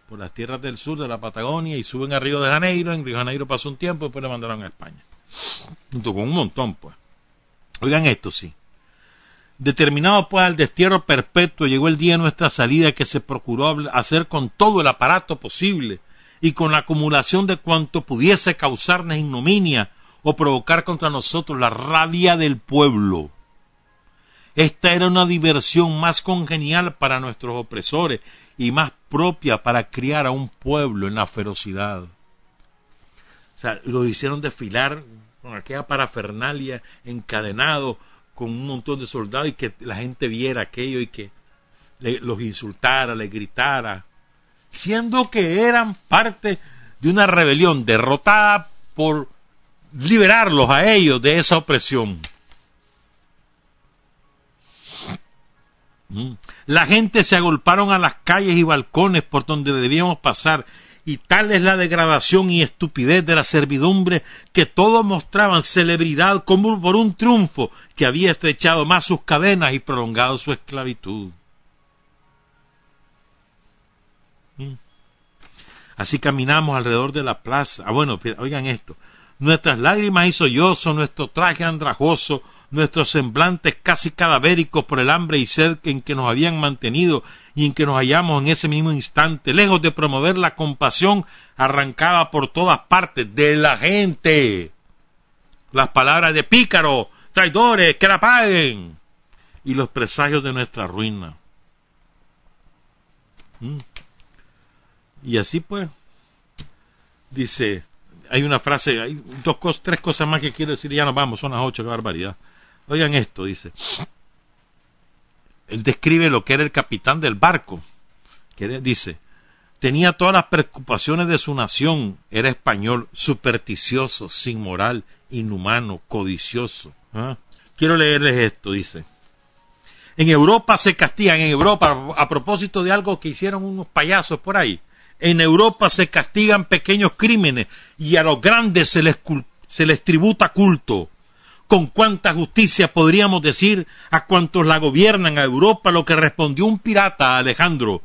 por las tierras del sur de la Patagonia y suben a Río de Janeiro, en Río de Janeiro pasó un tiempo y después lo mandaron a España, junto con un montón, pues. Oigan esto, sí. Determinado pues al destierro perpetuo, llegó el día de nuestra salida que se procuró hacer con todo el aparato posible y con la acumulación de cuanto pudiese causarnos ignominia o provocar contra nosotros la rabia del pueblo. Esta era una diversión más congenial para nuestros opresores y más propia para criar a un pueblo en la ferocidad. O sea, lo hicieron desfilar con aquella parafernalia encadenado con un montón de soldados y que la gente viera aquello y que los insultara, les gritara, siendo que eran parte de una rebelión derrotada por liberarlos a ellos de esa opresión. Mm. La gente se agolparon a las calles y balcones por donde debíamos pasar y tal es la degradación y estupidez de la servidumbre que todos mostraban celebridad como por un triunfo que había estrechado más sus cadenas y prolongado su esclavitud. Mm. Así caminamos alrededor de la plaza. Ah, bueno, oigan esto. Nuestras lágrimas y sollozos, nuestro traje andrajoso, nuestros semblantes casi cadavéricos por el hambre y sed en que nos habían mantenido y en que nos hallamos en ese mismo instante, lejos de promover la compasión arrancada por todas partes de la gente. Las palabras de pícaro, traidores, que la paguen, y los presagios de nuestra ruina. Mm. Y así pues, dice, hay una frase, hay dos cosas, tres cosas más que quiero decir ya nos vamos, son las ocho, qué barbaridad. Oigan esto, dice. Él describe lo que era el capitán del barco. Que dice, tenía todas las preocupaciones de su nación, era español, supersticioso, sin moral, inhumano, codicioso. ¿ah? Quiero leerles esto, dice. En Europa se castigan, en Europa, a propósito de algo que hicieron unos payasos por ahí, en Europa se castigan pequeños crímenes y a los grandes se les, se les tributa culto. Con cuánta justicia podríamos decir a cuantos la gobiernan a Europa lo que respondió un pirata a Alejandro.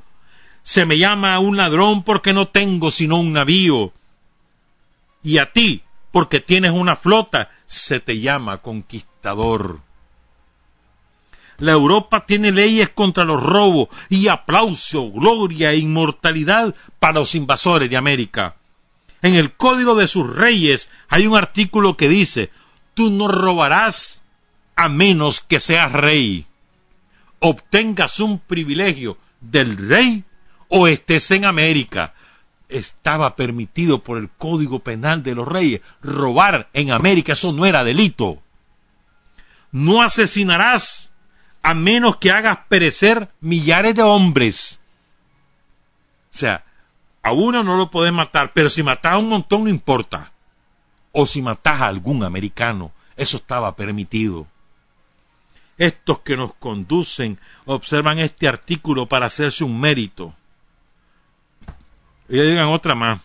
Se me llama un ladrón porque no tengo sino un navío. Y a ti, porque tienes una flota, se te llama conquistador. La Europa tiene leyes contra los robos y aplauso, gloria e inmortalidad para los invasores de América. En el Código de sus Reyes hay un artículo que dice, tú no robarás a menos que seas rey, obtengas un privilegio del rey o estés en América. Estaba permitido por el Código Penal de los Reyes robar en América, eso no era delito. No asesinarás a menos que hagas perecer millares de hombres. O sea, a uno no lo puedes matar, pero si matas a un montón no importa. O si matas a algún americano, eso estaba permitido. Estos que nos conducen observan este artículo para hacerse un mérito. Y digan otra más.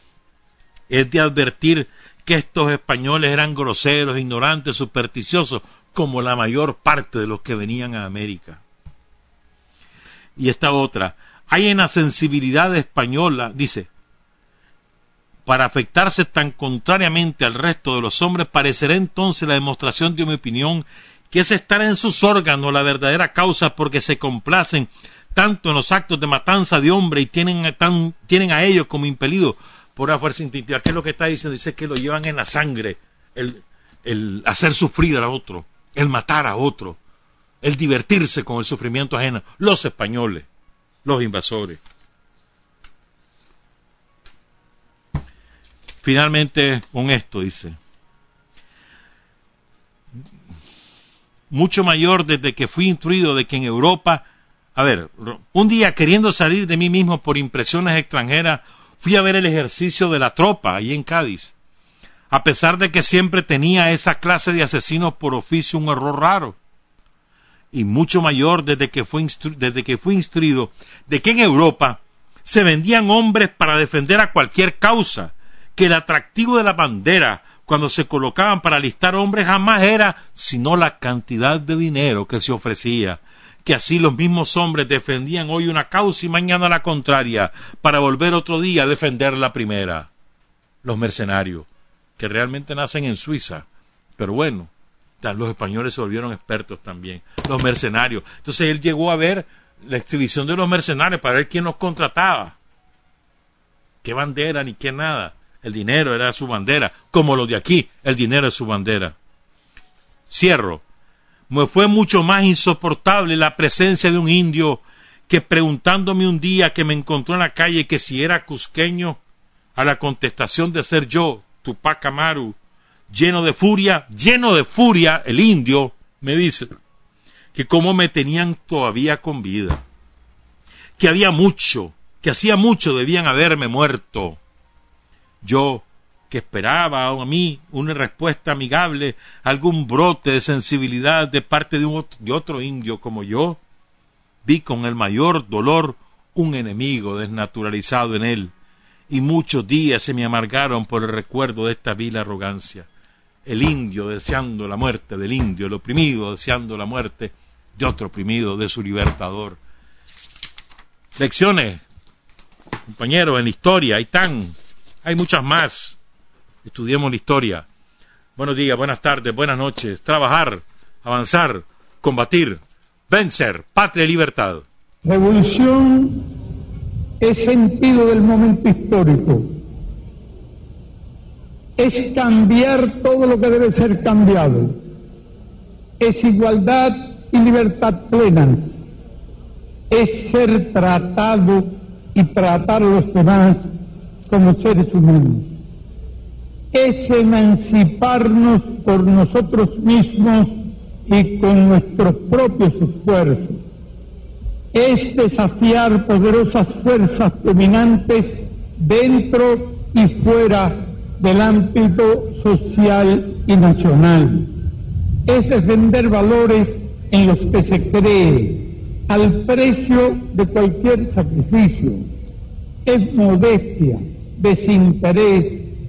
Es de advertir que estos españoles eran groseros, ignorantes, supersticiosos, como la mayor parte de los que venían a América. Y esta otra, hay en la sensibilidad española, dice, para afectarse tan contrariamente al resto de los hombres, parecerá entonces la demostración de mi opinión que es estar en sus órganos la verdadera causa porque se complacen tanto en los actos de matanza de hombre y tienen, a ellos como impelidos por una fuerza instintiva. ¿Qué es lo que está diciendo? Dice que lo llevan en la sangre, el, el hacer sufrir a otro el matar a otro, el divertirse con el sufrimiento ajeno, los españoles, los invasores. Finalmente, con esto dice, mucho mayor desde que fui instruido de que en Europa, a ver, un día queriendo salir de mí mismo por impresiones extranjeras, fui a ver el ejercicio de la tropa ahí en Cádiz. A pesar de que siempre tenía esa clase de asesinos por oficio un error raro. Y mucho mayor desde que fue, desde que fue instruido de que en Europa se vendían hombres para defender a cualquier causa, que el atractivo de la bandera cuando se colocaban para alistar hombres jamás era sino la cantidad de dinero que se ofrecía, que así los mismos hombres defendían hoy una causa y mañana la contraria, para volver otro día a defender la primera. Los mercenarios que realmente nacen en Suiza. Pero bueno, los españoles se volvieron expertos también. Los mercenarios. Entonces él llegó a ver la exhibición de los mercenarios para ver quién los contrataba. Qué bandera ni qué nada. El dinero era su bandera. Como lo de aquí, el dinero es su bandera. Cierro. Me fue mucho más insoportable la presencia de un indio que preguntándome un día que me encontró en la calle que si era cusqueño, a la contestación de ser yo, Tupac Amaru, lleno de furia, lleno de furia, el indio me dice que cómo me tenían todavía con vida, que había mucho, que hacía mucho debían haberme muerto. Yo, que esperaba a mí una respuesta amigable, algún brote de sensibilidad de parte de, un, de otro indio como yo, vi con el mayor dolor un enemigo desnaturalizado en él, y muchos días se me amargaron por el recuerdo de esta vil arrogancia. El indio deseando la muerte del indio, el oprimido deseando la muerte de otro oprimido, de su libertador. Lecciones, compañeros, en la historia, hay tan, hay muchas más. Estudiemos la historia. buenos días, buenas tardes, buenas noches. Trabajar, avanzar, combatir, vencer, patria y libertad. Revolución es sentido del momento histórico. Es cambiar todo lo que debe ser cambiado. Es igualdad y libertad plena. Es ser tratado y tratar a los demás como seres humanos. Es emanciparnos por nosotros mismos y con nuestros propios esfuerzos. Es desafiar poderosas fuerzas dominantes dentro y fuera del ámbito social y nacional. Es defender valores en los que se cree al precio de cualquier sacrificio. Es modestia, desinterés,